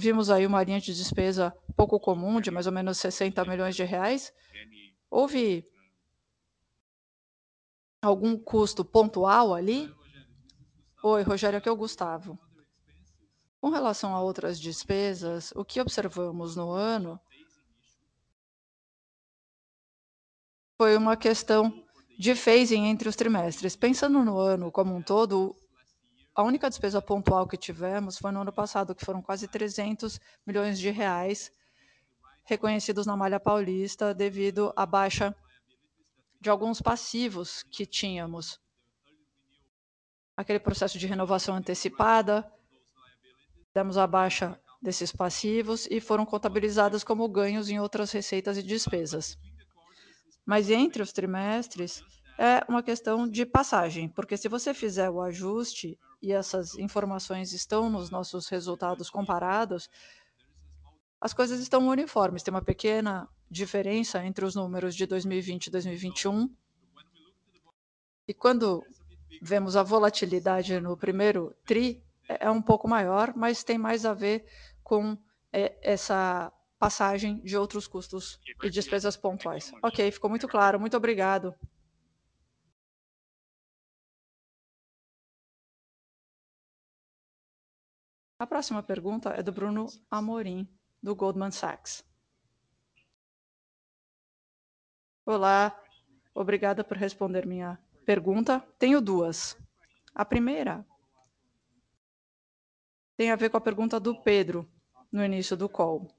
Vimos aí uma linha de despesa pouco comum, de mais ou menos 60 milhões de reais. Houve algum custo pontual ali? Oi, Rogério, aqui é o Gustavo. Com relação a outras despesas, o que observamos no ano foi uma questão de phasing entre os trimestres. Pensando no ano como um todo, a única despesa pontual que tivemos foi no ano passado, que foram quase 300 milhões de reais reconhecidos na malha paulista devido à baixa de alguns passivos que tínhamos. Aquele processo de renovação antecipada demos a baixa desses passivos e foram contabilizadas como ganhos em outras receitas e despesas. Mas entre os trimestres, é uma questão de passagem, porque se você fizer o ajuste e essas informações estão nos nossos resultados comparados, as coisas estão uniformes. Tem uma pequena diferença entre os números de 2020 e 2021. E quando vemos a volatilidade no primeiro tri, é, é um pouco maior, mas tem mais a ver com é, essa passagem de outros custos e despesas pontuais. Ok, ficou muito claro. Muito obrigado. A próxima pergunta é do Bruno Amorim, do Goldman Sachs. Olá, obrigada por responder minha pergunta. Tenho duas. A primeira tem a ver com a pergunta do Pedro no início do call.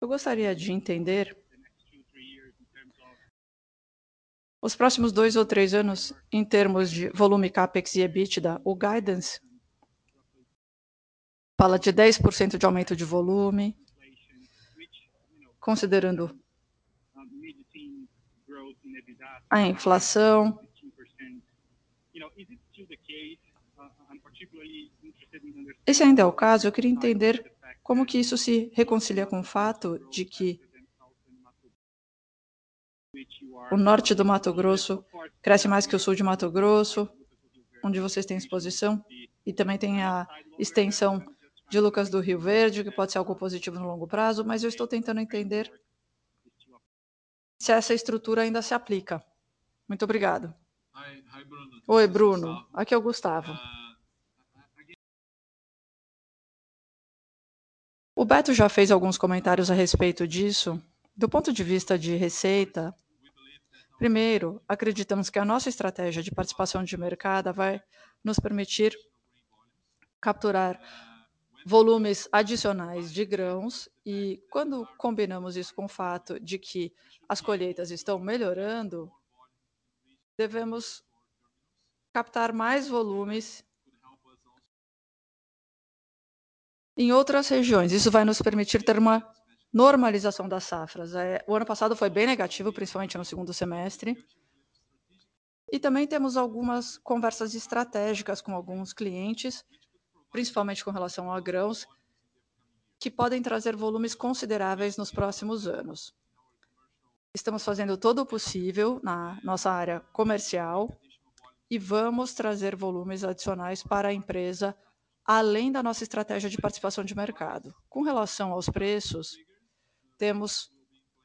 Eu gostaria de entender os próximos dois ou três anos, em termos de volume CapEx e EBITDA, o guidance fala de 10% de aumento de volume, considerando a inflação. Esse ainda é o caso. Eu queria entender como que isso se reconcilia com o fato de que o norte do Mato Grosso cresce mais que o sul de Mato Grosso, onde vocês têm exposição, e também tem a extensão de Lucas do Rio Verde, que pode ser algo positivo no longo prazo, mas eu estou tentando entender se essa estrutura ainda se aplica. Muito obrigado. Oi, Bruno. Aqui é o Gustavo. O Beto já fez alguns comentários a respeito disso. Do ponto de vista de receita, Primeiro, acreditamos que a nossa estratégia de participação de mercado vai nos permitir capturar volumes adicionais de grãos e quando combinamos isso com o fato de que as colheitas estão melhorando, devemos captar mais volumes em outras regiões. Isso vai nos permitir ter uma normalização das safras. É, o ano passado foi bem negativo, principalmente no segundo semestre. E também temos algumas conversas estratégicas com alguns clientes, principalmente com relação a grãos, que podem trazer volumes consideráveis nos próximos anos. Estamos fazendo todo o possível na nossa área comercial e vamos trazer volumes adicionais para a empresa, além da nossa estratégia de participação de mercado. Com relação aos preços, temos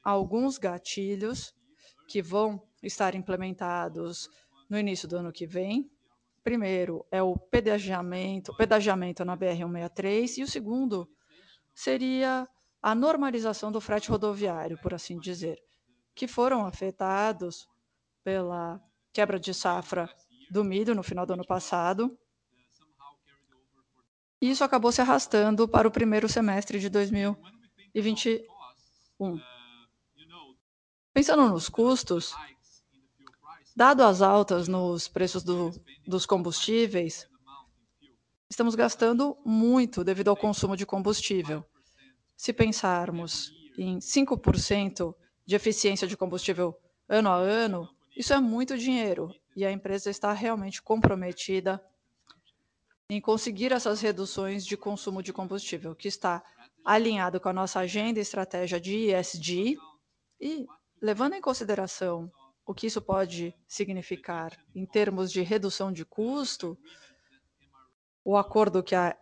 alguns gatilhos que vão estar implementados no início do ano que vem. Primeiro é o pedagiamento, pedagiamento na BR-163 e o segundo seria a normalização do frete rodoviário, por assim dizer, que foram afetados pela quebra de safra do milho no final do ano passado. E isso acabou se arrastando para o primeiro semestre de 2020, Pensando nos custos, dado as altas nos preços do, dos combustíveis, estamos gastando muito devido ao consumo de combustível. Se pensarmos em 5% de eficiência de combustível ano a ano, isso é muito dinheiro e a empresa está realmente comprometida em conseguir essas reduções de consumo de combustível, que está alinhado com a nossa agenda e estratégia de ESG e levando em consideração o que isso pode significar em termos de redução de custo, o acordo que a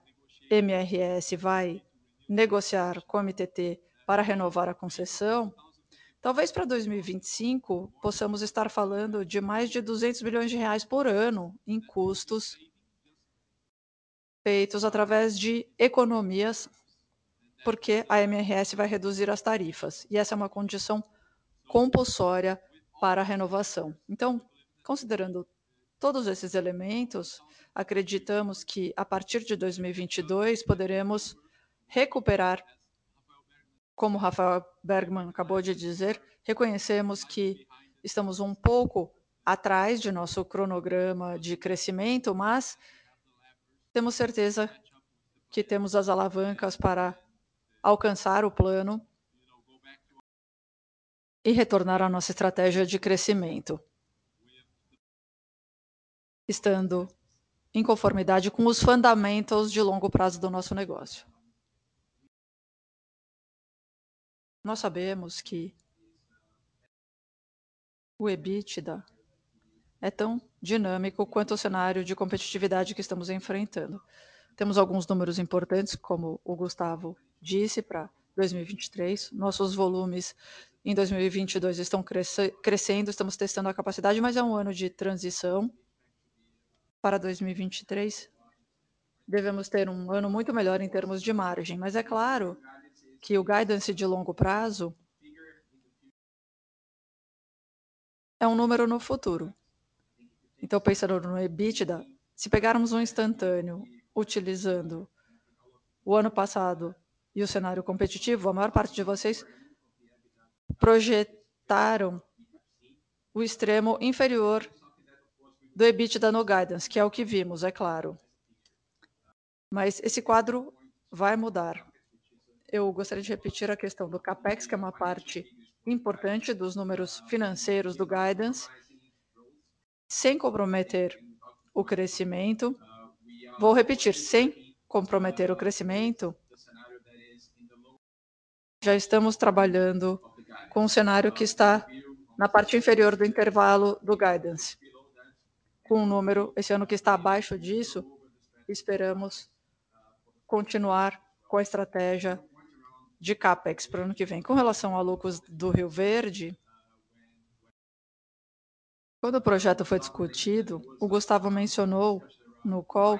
MRS vai negociar com a MTT para renovar a concessão, talvez para 2025 possamos estar falando de mais de 200 bilhões de reais por ano em custos feitos através de economias porque a MRS vai reduzir as tarifas, e essa é uma condição compulsória para a renovação. Então, considerando todos esses elementos, acreditamos que a partir de 2022 poderemos recuperar, como Rafael Bergman acabou de dizer, reconhecemos que estamos um pouco atrás de nosso cronograma de crescimento, mas temos certeza que temos as alavancas para alcançar o plano e retornar à nossa estratégia de crescimento, estando em conformidade com os fundamentos de longo prazo do nosso negócio. Nós sabemos que o EBITDA é tão dinâmico quanto o cenário de competitividade que estamos enfrentando. Temos alguns números importantes, como o Gustavo disse, para 2023. Nossos volumes em 2022 estão crescendo, estamos testando a capacidade, mas é um ano de transição. Para 2023, devemos ter um ano muito melhor em termos de margem, mas é claro que o guidance de longo prazo é um número no futuro. Então, pensando no EBITDA, se pegarmos um instantâneo utilizando o ano passado e o cenário competitivo, a maior parte de vocês projetaram o extremo inferior do EBITDA no guidance, que é o que vimos, é claro. Mas esse quadro vai mudar. Eu gostaria de repetir a questão do CapEx, que é uma parte importante dos números financeiros do guidance, sem comprometer o crescimento. Vou repetir, sem comprometer o crescimento, já estamos trabalhando com um cenário que está na parte inferior do intervalo do guidance. Com um número, esse ano que está abaixo disso, esperamos continuar com a estratégia de CapEx para o ano que vem. Com relação a lucros do Rio Verde, quando o projeto foi discutido, o Gustavo mencionou no call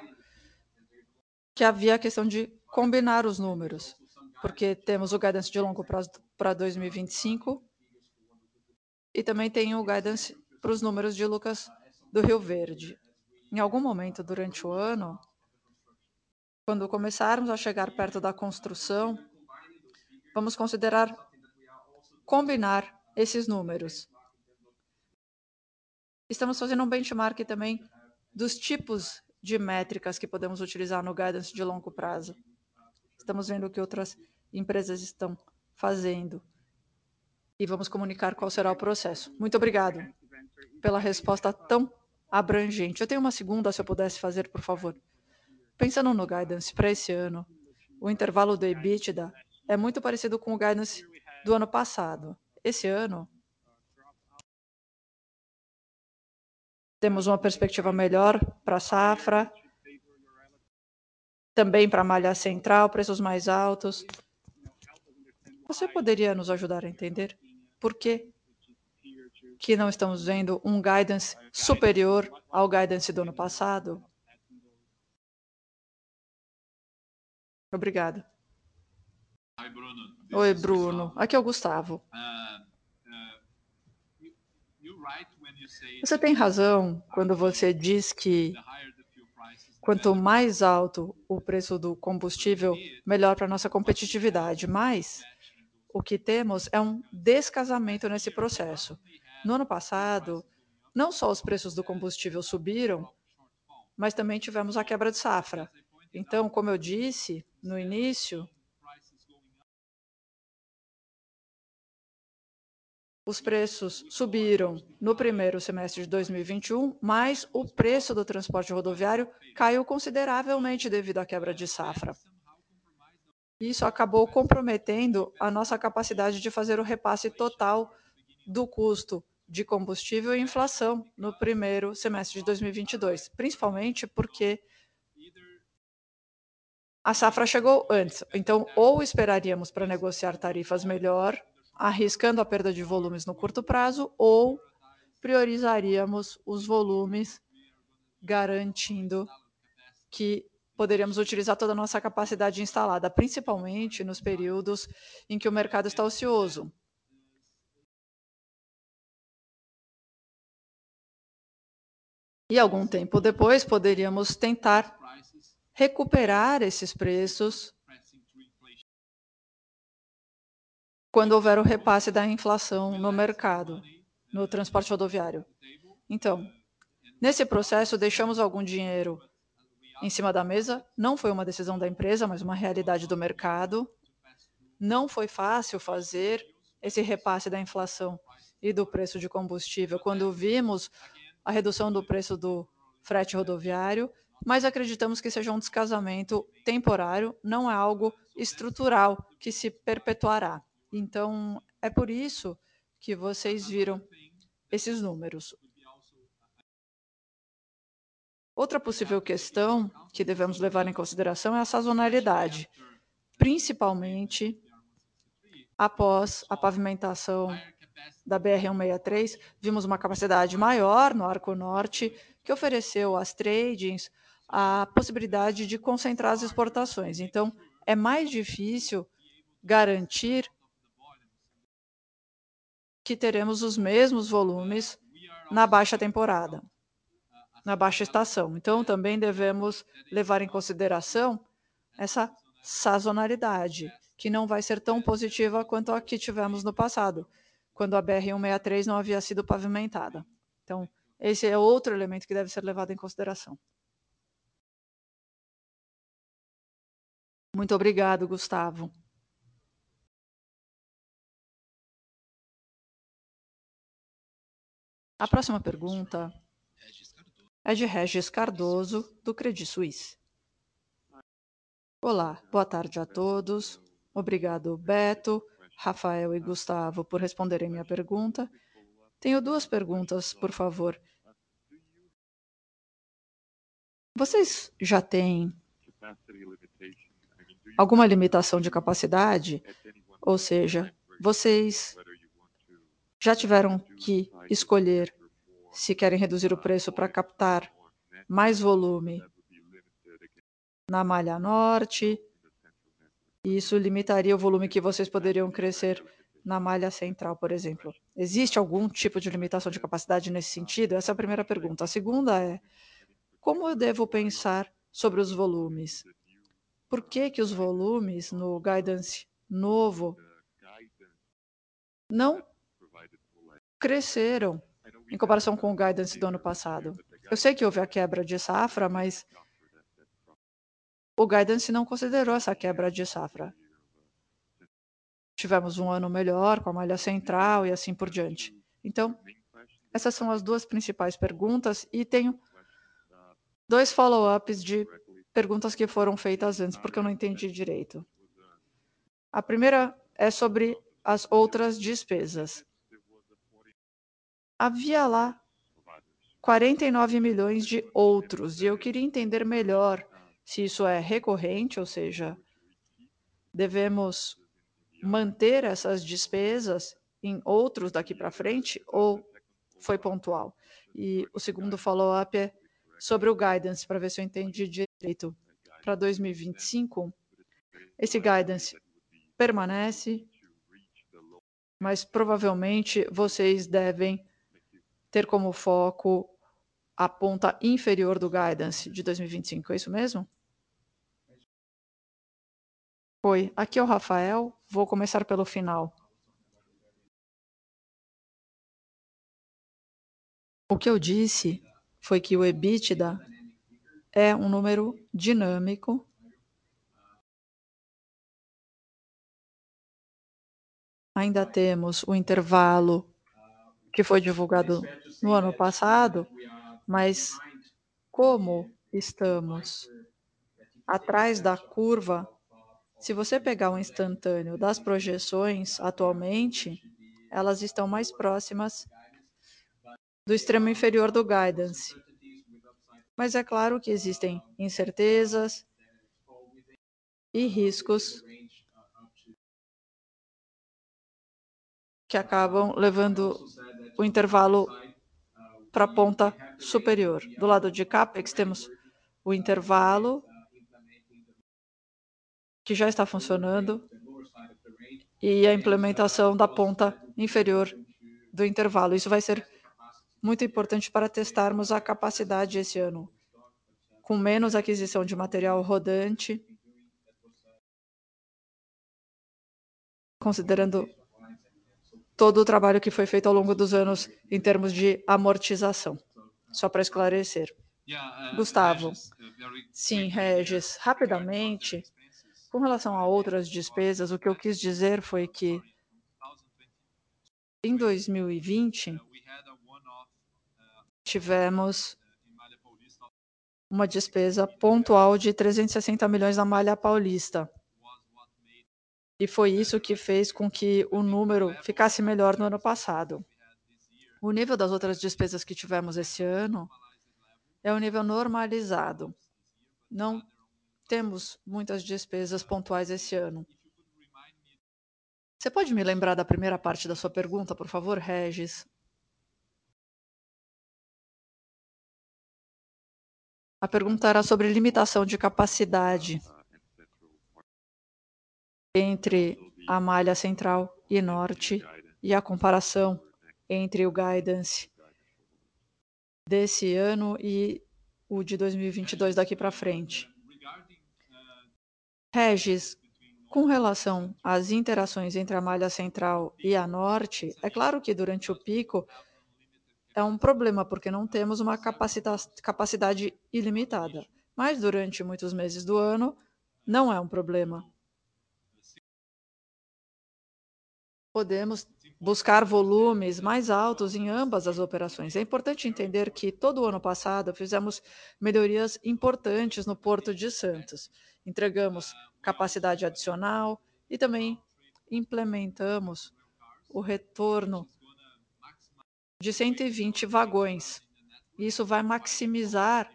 que havia a questão de combinar os números, porque temos o guidance de longo prazo para 2025 e também tem o guidance para os números de lucros do Rio Verde. Em algum momento durante o ano, quando começarmos a chegar perto da construção, vamos considerar combinar esses números. Estamos fazendo um benchmark também dos tipos de métricas que podemos utilizar no guidance de longo prazo. Estamos vendo que outras empresas estão fazendo e vamos comunicar qual será o processo. Muito obrigado pela resposta tão abrangente. Eu tenho uma segunda, se eu pudesse fazer, por favor. Pensando no guidance para esse ano, o intervalo do EBITDA é muito parecido com o guidance do ano passado. Esse ano, temos uma perspectiva melhor para a safra, também para a malha central, preços mais altos. Você poderia nos ajudar a entender por que que não estamos vendo um guidance superior ao guidance do ano passado? Obrigada. Oi, Bruno. Aqui é o Gustavo. Você tem razão quando você diz que quanto mais alto o preço do combustível, melhor para a nossa competitividade. Mas o que temos é um descasamento nesse processo. No ano passado, não só os preços do combustível subiram, mas também tivemos a quebra de safra. Então, como eu disse no início, os preços subiram no primeiro semestre de 2021, mas o preço do transporte rodoviário caiu consideravelmente devido à quebra de safra. Isso acabou comprometendo a nossa capacidade de fazer o repasse total do custo de combustível e inflação no primeiro semestre de 2022, principalmente porque a safra chegou antes. Então, ou esperaríamos para negociar tarifas melhor arriscando a perda de volumes no curto prazo, ou priorizaríamos os volumes, garantindo que poderíamos utilizar toda a nossa capacidade instalada, principalmente nos períodos em que o mercado está ocioso. E algum tempo depois, poderíamos tentar recuperar esses preços quando houver o repasse da inflação no mercado, no transporte rodoviário. Então, nesse processo, deixamos algum dinheiro em cima da mesa. Não foi uma decisão da empresa, mas uma realidade do mercado. Não foi fácil fazer esse repasse da inflação e do preço de combustível quando vimos a redução do preço do frete rodoviário, mas acreditamos que seja um descasamento temporário, não é algo estrutural que se perpetuará. Então, é por isso que vocês viram esses números. Outra possível questão que devemos levar em consideração é a sazonalidade, principalmente após a pavimentação da BR-163, vimos uma capacidade maior no Arco Norte, que ofereceu às tradings a possibilidade de concentrar as exportações. Então, é mais difícil garantir que teremos os mesmos volumes na baixa temporada na baixa estação. Então, também devemos levar em consideração essa sazonalidade, que não vai ser tão positiva quanto a que tivemos no passado, quando a BR-163 não havia sido pavimentada. Então, esse é outro elemento que deve ser levado em consideração. Muito obrigado, Gustavo. A próxima pergunta é de Regis Cardoso, do Credit Suisse. Olá, boa tarde a todos. Obrigado, Beto, Rafael e Gustavo, por responderem minha pergunta. Tenho duas perguntas, por favor. Vocês já têm alguma limitação de capacidade? Ou seja, vocês já tiveram que escolher se querem reduzir o preço para captar mais volume na malha norte, isso limitaria o volume que vocês poderiam crescer na malha central, por exemplo. Existe algum tipo de limitação de capacidade nesse sentido? Essa é a primeira pergunta. A segunda é: como eu devo pensar sobre os volumes? Por que, que os volumes no guidance novo não cresceram em comparação com o guidance do ano passado. Eu sei que houve a quebra de safra, mas o guidance não considerou essa quebra de safra. Tivemos um ano melhor com a malha central e assim por diante. Então, essas são as duas principais perguntas e tenho dois follow-ups de perguntas que foram feitas antes, porque eu não entendi direito. A primeira é sobre as outras despesas havia lá 49 milhões de outros, e eu queria entender melhor se isso é recorrente, ou seja, devemos manter essas despesas em outros daqui para frente ou foi pontual? E o segundo follow-up é sobre o guidance, para ver se eu entendi direito. Para 2025, esse guidance permanece, mas provavelmente vocês devem ter como foco a ponta inferior do guidance de 2025, é isso mesmo? Oi, aqui é o Rafael, vou começar pelo final. O que eu disse foi que o EBITDA é um número dinâmico ainda temos o intervalo que foi divulgado no ano passado, mas como estamos atrás da curva, se você pegar o instantâneo das projeções atualmente, elas estão mais próximas do extremo inferior do guidance. Mas é claro que existem incertezas e riscos que acabam levando o intervalo para a ponta superior. Do lado de CAPEX, temos o intervalo, que já está funcionando, e a implementação da ponta inferior do intervalo. Isso vai ser muito importante para testarmos a capacidade esse ano, com menos aquisição de material rodante, considerando todo o trabalho que foi feito ao longo dos anos em termos de amortização. Só para esclarecer. Uh, Gustavo. Sim, Regis. Rapidamente, com relação a outras despesas, o que eu quis dizer foi que em 2020 tivemos uma despesa pontual de 360 milhões na malha paulista. E foi isso que fez com que o número ficasse melhor no ano passado. O nível das outras despesas que tivemos esse ano é o nível normalizado. Não temos muitas despesas pontuais esse ano. Você pode me lembrar da primeira parte da sua pergunta, por favor, Regis? A pergunta era sobre limitação de capacidade entre a malha central e norte e a comparação entre o guidance desse ano e o de 2022 daqui para frente. Regis, com relação às interações entre a malha central e a norte, é claro que durante o pico é um problema, porque não temos uma capacidade ilimitada. Mas durante muitos meses do ano, não é um problema. Podemos buscar volumes mais altos em ambas as operações. É importante entender que todo o ano passado fizemos melhorias importantes no Porto de Santos. Entregamos capacidade adicional e também implementamos o retorno de 120 vagões. Isso vai maximizar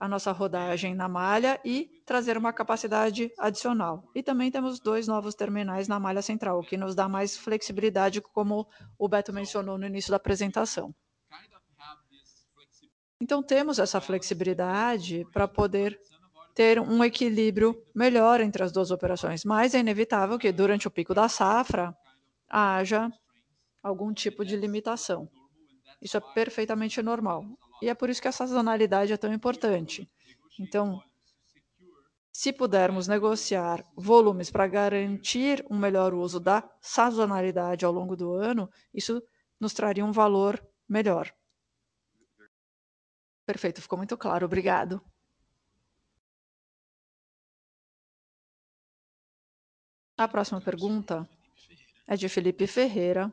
a nossa rodagem na malha e trazer uma capacidade adicional. E também temos dois novos terminais na malha central, o que nos dá mais flexibilidade, como o Beto mencionou no início da apresentação. Então, temos essa flexibilidade para poder ter um equilíbrio melhor entre as duas operações, mas é inevitável que durante o pico da safra haja algum tipo de limitação. Isso é perfeitamente normal. E é por isso que a sazonalidade é tão importante. Então, se pudermos negociar volumes para garantir um melhor uso da sazonalidade ao longo do ano, isso nos traria um valor melhor. Perfeito, ficou muito claro. Obrigado. A próxima pergunta é de Felipe Ferreira,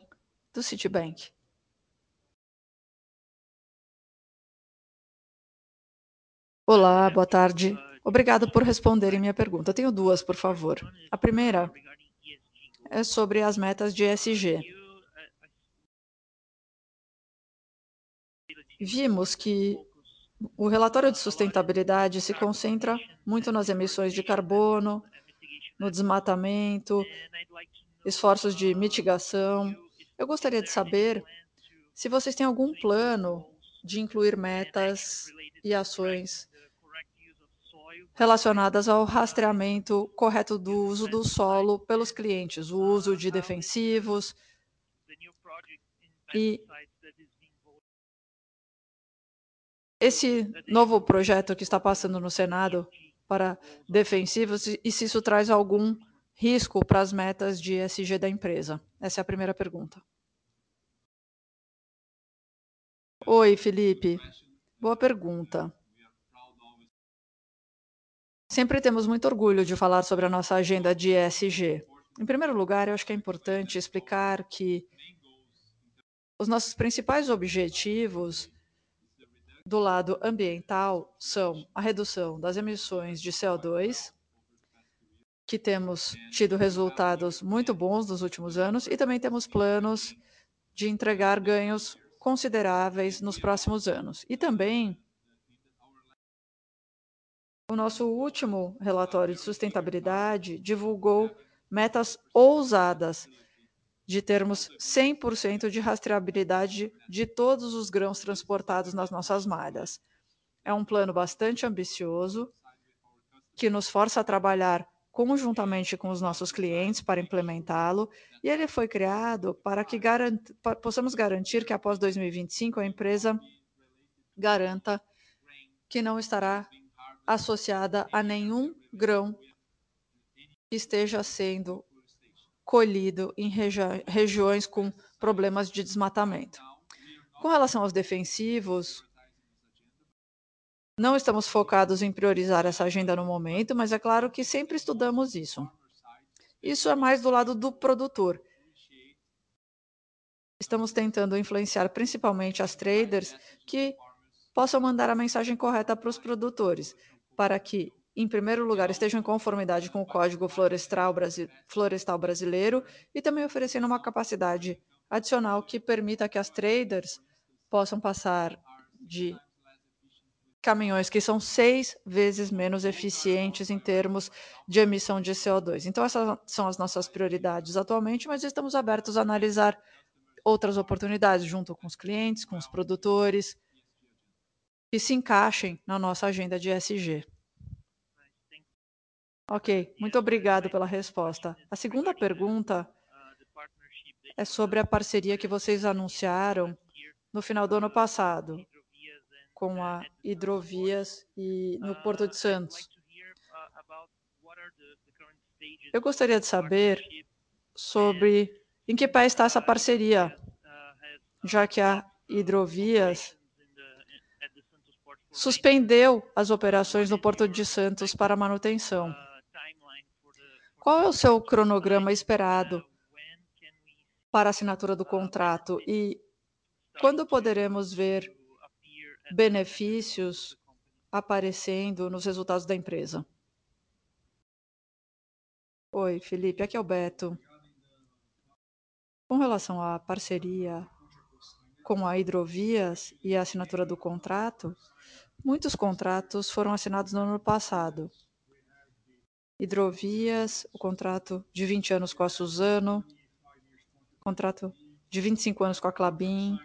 do Citibank. Olá, boa tarde. Obrigado por responderem minha pergunta. Tenho duas, por favor. A primeira é sobre as metas de ESG. Vimos que o relatório de sustentabilidade se concentra muito nas emissões de carbono, no desmatamento, esforços de mitigação. Eu gostaria de saber se vocês têm algum plano de incluir metas e ações relacionadas ao rastreamento correto do uso do solo pelos clientes, o uso de defensivos e esse novo projeto que está passando no Senado para defensivos e se isso traz algum risco para as metas de ESG da empresa? Essa é a primeira pergunta. Oi, Felipe. Boa pergunta. Sempre temos muito orgulho de falar sobre a nossa agenda de ESG. Em primeiro lugar, eu acho que é importante explicar que os nossos principais objetivos do lado ambiental são a redução das emissões de CO2, que temos tido resultados muito bons nos últimos anos, e também temos planos de entregar ganhos consideráveis nos próximos anos. E também o nosso último relatório de sustentabilidade divulgou metas ousadas de termos 100% de rastreabilidade de todos os grãos transportados nas nossas malhas. É um plano bastante ambicioso que nos força a trabalhar conjuntamente com os nossos clientes para implementá-lo, e ele foi criado para que garant possamos garantir que após 2025 a empresa garanta que não estará associada a nenhum grão que esteja sendo colhido em regi regiões com problemas de desmatamento. Com relação aos defensivos, Não estamos focados em priorizar essa agenda no momento, mas é claro que sempre estudamos isso. Isso é mais do lado do produtor. Estamos tentando influenciar principalmente as traders que possam mandar a mensagem correta para os produtores, para que, em primeiro lugar, estejam em conformidade com o Código Florestal, Florestal Brasileiro e também oferecendo uma capacidade adicional que permita que as traders possam passar de caminhões que são seis vezes menos eficientes em termos de emissão de CO2. Então, essas são as nossas prioridades atualmente, mas estamos abertos a analisar outras oportunidades junto com os clientes, com os produtores, que se encaixem na nossa agenda de ESG. Ok, muito obrigado pela resposta. A segunda pergunta é sobre a parceria que vocês anunciaram no final do ano passado com a Hidrovias e no Porto de Santos. Eu gostaria de saber sobre em que pé está essa parceria, já que a Hidrovias suspendeu as operações no Porto de Santos para manutenção. Qual é o seu cronograma esperado para a assinatura do contrato e quando poderemos ver benefícios aparecendo nos resultados da empresa. Oi, Felipe, aqui é o Beto. Com relação à parceria com a Hidrovias e a assinatura do contrato, muitos contratos foram assinados no ano passado. Hidrovias, o contrato de 20 anos com a Suzano, contrato de 25 anos com a Clabin,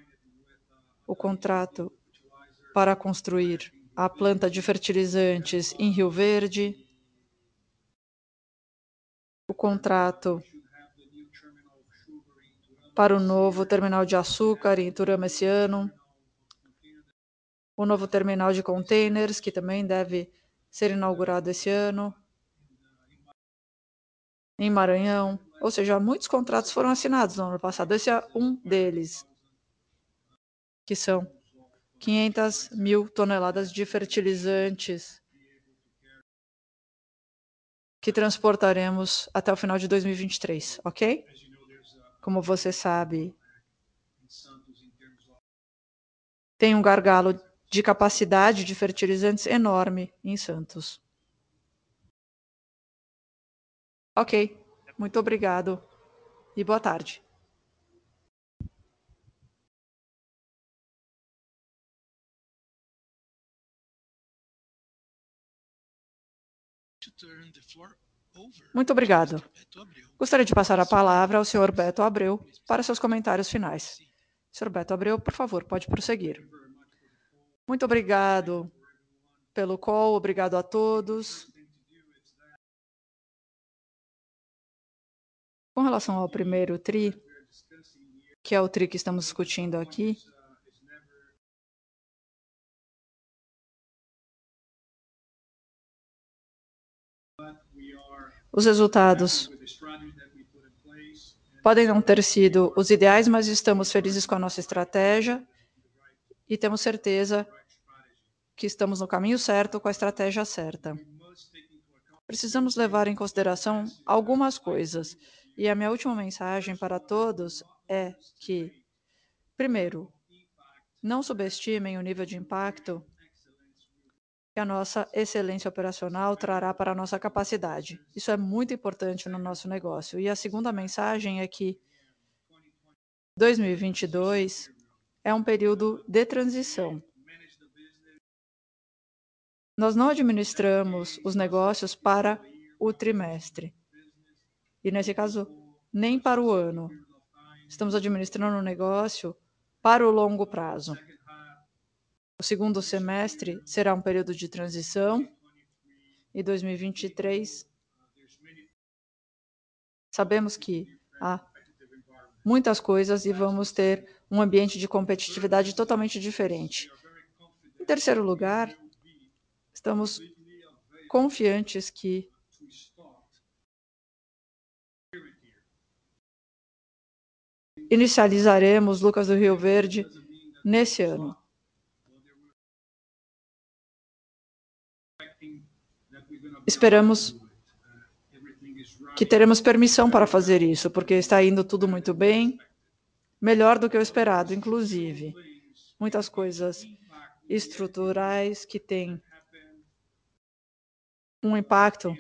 o contrato para construir a planta de fertilizantes em Rio Verde, o contrato para o novo terminal de açúcar em Iturama esse ano, o novo terminal de containers, que também deve ser inaugurado esse ano, em Maranhão. Ou seja, muitos contratos foram assinados no ano passado. Esse é um deles, que são 500 mil toneladas de fertilizantes que transportaremos até o final de 2023, ok? Como você sabe, tem um gargalo de capacidade de fertilizantes enorme em Santos. Ok, muito obrigado e boa tarde. Muito obrigado. Gostaria de passar a palavra ao senhor Beto Abreu para seus comentários finais. Senhor Beto Abreu, por favor, pode prosseguir. Muito obrigado pelo call, obrigado a todos. Com relação ao primeiro TRI, que é o TRI que estamos discutindo aqui, Os resultados podem não ter sido os ideais, mas estamos felizes com a nossa estratégia e temos certeza que estamos no caminho certo com a estratégia certa. Precisamos levar em consideração algumas coisas. E a minha última mensagem para todos é que, primeiro, não subestimem o nível de impacto que a nossa excelência operacional trará para a nossa capacidade. Isso é muito importante no nosso negócio. E a segunda mensagem é que 2022 é um período de transição. Nós não administramos os negócios para o trimestre. E nesse caso, nem para o ano. Estamos administrando o negócio para o longo prazo. O segundo semestre será um período de transição e 2023 sabemos que há muitas coisas e vamos ter um ambiente de competitividade totalmente diferente. Em terceiro lugar, estamos confiantes que inicializaremos Lucas do Rio Verde nesse ano. esperamos que teremos permissão para fazer isso, porque está indo tudo muito bem, melhor do que o esperado, inclusive. Muitas coisas estruturais que têm um impacto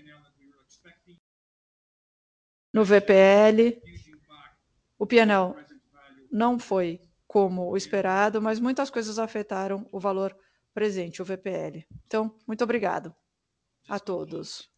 no VPL. O PNL não foi como o esperado, mas muitas coisas afetaram o valor presente, o VPL. Então, muito obrigado a todos.